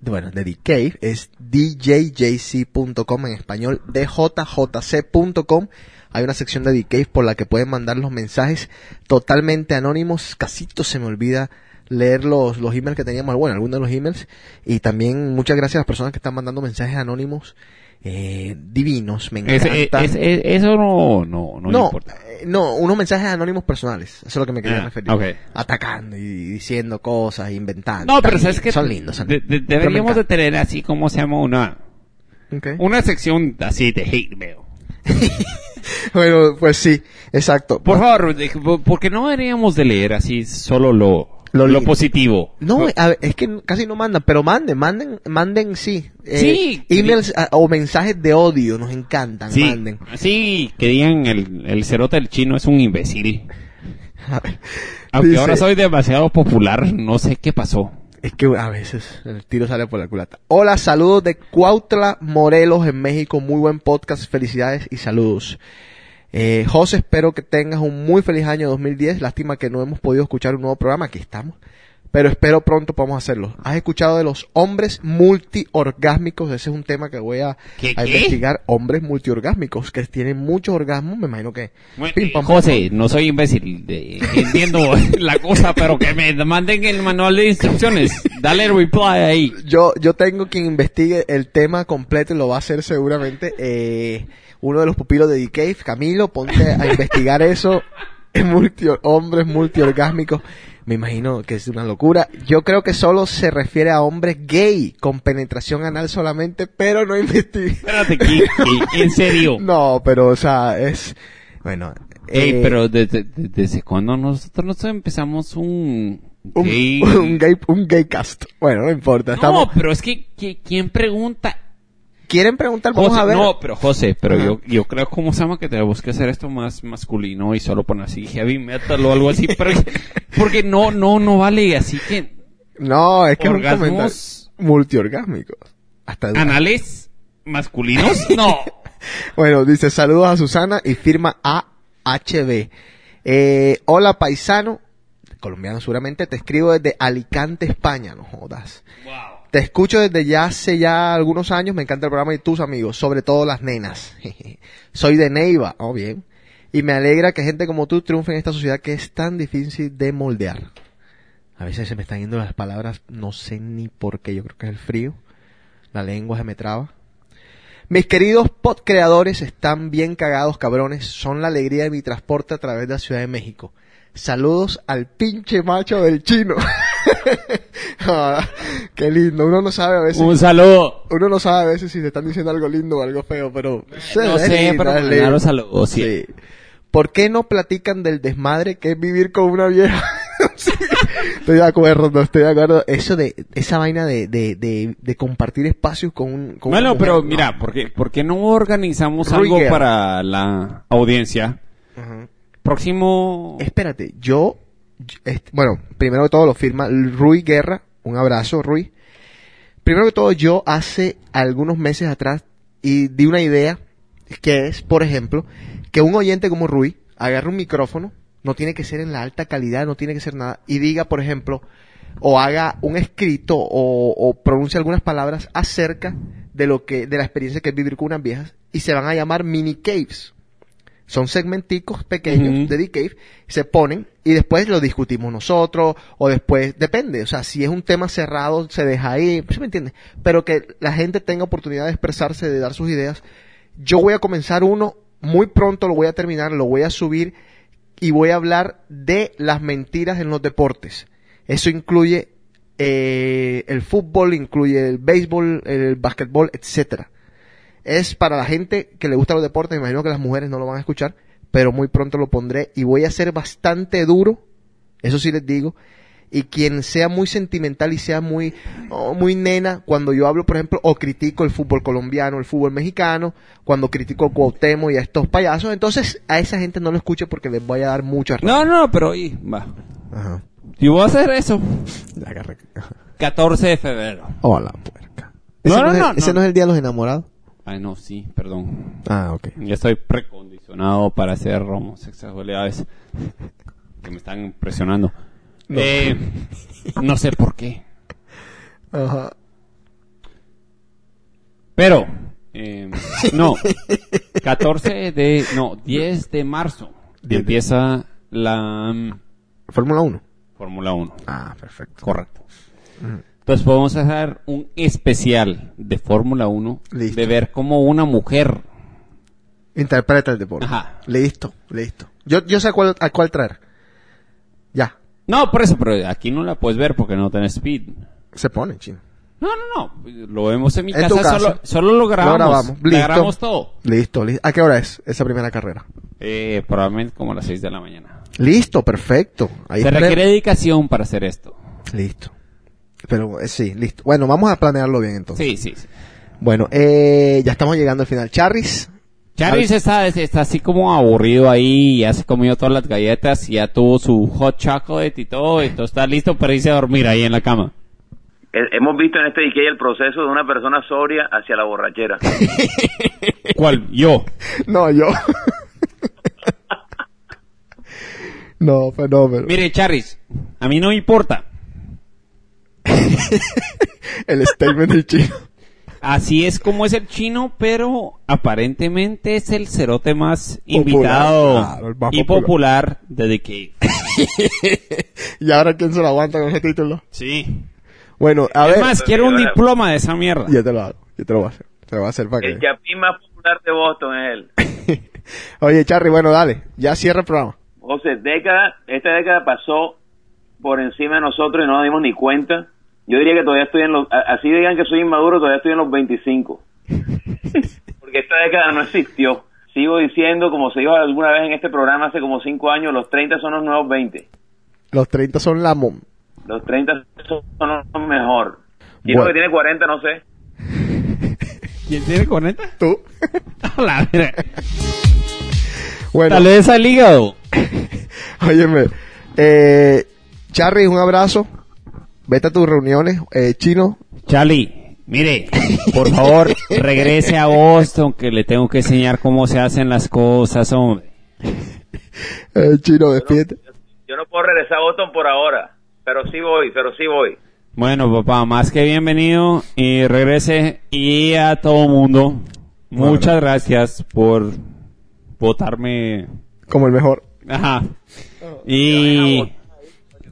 bueno, de Cave, es djjc.com en español, djjc.com. Hay una sección de Cave por la que pueden mandar los mensajes totalmente anónimos. Casito se me olvida leer los, los emails que teníamos, bueno, algunos de los emails. Y también muchas gracias a las personas que están mandando mensajes anónimos. Eh, divinos, me Es- es- es- eso no, no, no, No, importa. eh, no, unos mensajes anónimos personales. Eso es lo que me quería Ah, referir. Atacando y diciendo cosas, inventando. No, pero sabes que son lindos. Son de- de- deberíamos de encanta. tener así como se llama una una sección así de hate mail. [laughs] Bueno, pues sí, exacto. Por favor, de- porque no deberíamos de leer así solo lo Lo positivo. No, a ver, es que casi no mandan, pero manden, manden, manden sí. Eh, Sí. Emails ah, o mensajes de odio, nos encantan, Sí, manden. así que digan el, el cerote del chino es un imbécil. [laughs] A ver, Aunque dice- ahora soy demasiado popular, no sé qué pasó. Es que a veces el tiro sale por la culata. Hola, saludos de Cuautla, Morelos, en México. Muy buen podcast. Felicidades y saludos. Eh, José, espero que tengas un muy feliz año 2010. Lástima que no hemos podido escuchar un nuevo programa. Aquí estamos. Pero espero pronto podamos hacerlo. ¿Has escuchado de los hombres multiorgásmicos? Ese es un tema que voy a, ¿Qué, a qué? investigar. Hombres multiorgásmicos que tienen muchos orgasmos. Me imagino que... Bueno, Pim, pam, pam, José, no soy imbécil, de- entiendo [laughs] la cosa, pero que me manden el manual de instrucciones. Dale el reply ahí. yo, yo tengo quien investigue el tema completo y lo va a hacer seguramente eh, uno de los pupilos de The Cave, Camilo, ponte a investigar eso, en multi, hombres multiorgásmicos, me imagino que es una locura. Yo creo que solo se refiere a hombres gay con penetración anal solamente, pero no investigué. Espérate, ¿qué- qué? ¿en serio? [laughs] No, pero o sea, es, bueno. Ey, eh, pero desde, desde, cuando nosotros nos empezamos un... un, gay- [laughs] un gay, un gay cast. Bueno, no importa. Estamos, No, pero es que, que- ¿quién pregunta? ¿Quieren preguntar? Vamos José, a ver. No, pero José, pero yo, yo creo como se llama que tenemos que hacer esto más masculino y solo poner así heavy metal o algo así, [laughs] pero porque no, no, no vale, así que No, es que un Orgasmos- multiorgásmicos. Hasta anales masculinos, [laughs] no. Bueno, dice saludos a Susana y firma AHB. Eh, hola paisano, colombiano seguramente, te escribo desde Alicante, España, no jodas. Te escucho desde ya hace ya algunos años, me encanta el programa y tus amigos, sobre todo las nenas. [laughs] Soy de Neiva, oh bien. Y me alegra que gente como tú triunfe en esta sociedad que es tan difícil de moldear. A veces se me están yendo las palabras, no sé ni por qué, yo creo que es el frío. La lengua se me traba. Mis queridos pod creadores están bien cagados, cabrones. Son la alegría de mi transporte a través de la Ciudad de México. Saludos al pinche macho del chino. [laughs] Ah, [laughs] qué lindo. Uno no sabe a veces. Un saludo. Uno no sabe a veces si te están diciendo algo lindo o algo feo, pero... No sé, lindo, pero lindo. saludos, sí. Sí. ¿Por qué no platican del desmadre que es vivir con una vieja? [laughs] Sí. Estoy de acuerdo, no estoy de acuerdo. Eso de, esa vaina de, de, de, de compartir espacios con un... Con Bueno, mujer, pero no. mira, ¿por qué, por qué no organizamos algo para la audiencia? Ajá. Próximo... Espérate, yo, bueno, primero de todo lo firma Rui Guerra, un abrazo, Rui. Primero que todo, yo hace algunos meses atrás y di una idea que es, por ejemplo, que un oyente como Rui agarre un micrófono, no tiene que ser en la alta calidad, no tiene que ser nada, y diga, por ejemplo, o haga un escrito o, o pronuncie algunas palabras acerca de lo que, de la experiencia que es vivir con unas viejas, y se van a llamar mini caves. Son segmenticos pequeños de The Cave, se ponen y después lo discutimos nosotros, o después, depende, o sea, si es un tema cerrado, se deja ahí, ¿sí me entiendes? Pero que la gente tenga oportunidad de expresarse, de dar sus ideas. Yo voy a comenzar uno, muy pronto lo voy a terminar, lo voy a subir y voy a hablar de las mentiras en los deportes. Eso incluye eh, el fútbol, incluye el béisbol, el básquetbol, etcétera. Es para la gente que le gusta los deportes, me imagino que las mujeres no lo van a escuchar, pero muy pronto lo pondré y voy a ser bastante duro, eso sí les digo, y quien sea muy sentimental y sea muy, oh, muy nena, cuando yo hablo, por ejemplo, o critico el fútbol colombiano, el fútbol mexicano, cuando critico a Cuauhtémoc y a estos payasos, entonces a esa gente no lo escuche porque les voy a dar mucha No, no, pero y, va. Ajá. Yo voy a hacer eso. La agarré. Ajá. 14 de febrero. Hola, puerca. No, Ese no, es, no, ese no. no es el día de los enamorados. Ay, no, sí, perdón. Ah, ok. Ya estoy precondicionado para hacer homosexualidades [laughs] que me están presionando. No. Eh, no sé por qué. Ajá. Pero, eh, no, 14 de, no, 10 de marzo 10 de- empieza la mm, Fórmula 1. Fórmula 1. Ah, perfecto. Correcto. Entonces podemos hacer un especial de Fórmula 1 Listo. de ver cómo una mujer Interpreta el deporte. Ajá. Listo, listo. Yo, yo sé a cuál, a cuál traer. Ya. No, por eso, pero aquí no la puedes ver porque no tenés speed. Se pone, chino. No, no, no. Lo vemos en mi En casa. tu casa. Solo, solo lo grabamos. Lo grabamos. Listo. grabamos todo. Listo, listo. ¿A qué hora es esa primera carrera? Eh, probablemente como a las 6 de la mañana. Listo, perfecto. Ahí Se requiere dedicación para hacer esto. Listo. Pero eh, sí, listo. Bueno, vamos a planearlo bien entonces. Sí, sí, sí. Bueno, eh, ya estamos llegando al final. Charris. Charlie está, está así como aburrido ahí, ya se comió todas las galletas, y ya tuvo su hot chocolate y todo, entonces está listo para irse a dormir ahí en la cama. He- Hemos visto en este DK el proceso de una persona sobria hacia la borrachera. [laughs] ¿Cuál? Yo. [laughs] No, yo. [laughs] no, fenómeno. Mire, Charis, a mí no me importa. El statement del chino. Así es como es el chino, pero aparentemente es el cerote más Popular, invitado claro, el más y popular. popular de The Cave. [laughs] ¿Y ahora quién se lo aguanta con ese título? Sí. Bueno, a Es ver. más, quiero un diploma de esa mierda. Yo te lo hago. Yo te lo voy a hacer. Te lo voy a hacer para El que... chapín más popular de Boston es él. [laughs] Oye, Charry, bueno, dale. Ya cierra el programa. José, década, esta década pasó por encima de nosotros y no nos dimos ni cuenta. Yo diría que todavía estoy en los, así digan que soy inmaduro, todavía estoy en los 25. [laughs] Porque esta década no existió. Sigo diciendo, como se dijo alguna vez en este programa hace como 5 años, los 30 son los nuevos 20. Los 30 son la mom. Los 30 son los mejor. Y Bueno. uno que tiene 40, no sé. [laughs] ¿Quién tiene conecta? ¿Tú? [laughs] La verga. Bueno, Tal vez al hígado. óyeme. Eh, Charry, un abrazo. Vete a tus reuniones. Eh, chino, Charlie, mire, por [laughs] favor, regrese a Boston que le tengo que enseñar cómo se hacen las cosas, hombre. [laughs] eh, chino, despídete. Yo no puedo regresar a Boston por ahora, pero sí voy, pero sí voy. Bueno, papá, más que bienvenido y regrese y a todo mundo. Muchas gracias por votarme. Como el mejor. Ajá. Y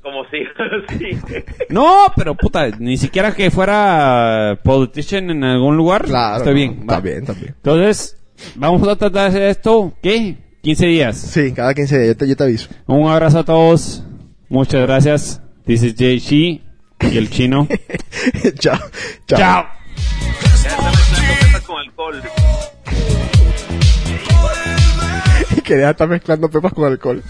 Como si, [laughs] sí. no, pero puta, ni siquiera que fuera politician en algún lugar. Claro. Estoy no, bien. Está va. bien, está bien. Entonces, vamos a tratar de hacer esto, ¿qué? 15 días. Sí, cada 15 días. Yo te, yo te aviso. Un abrazo a todos. Muchas gracias. This is Jay Shi y el chino. [laughs] chao. Chao. Chao. [laughs] Ya está mezclando pepas con alcohol. Que deja de estar mezclando pepas con alcohol.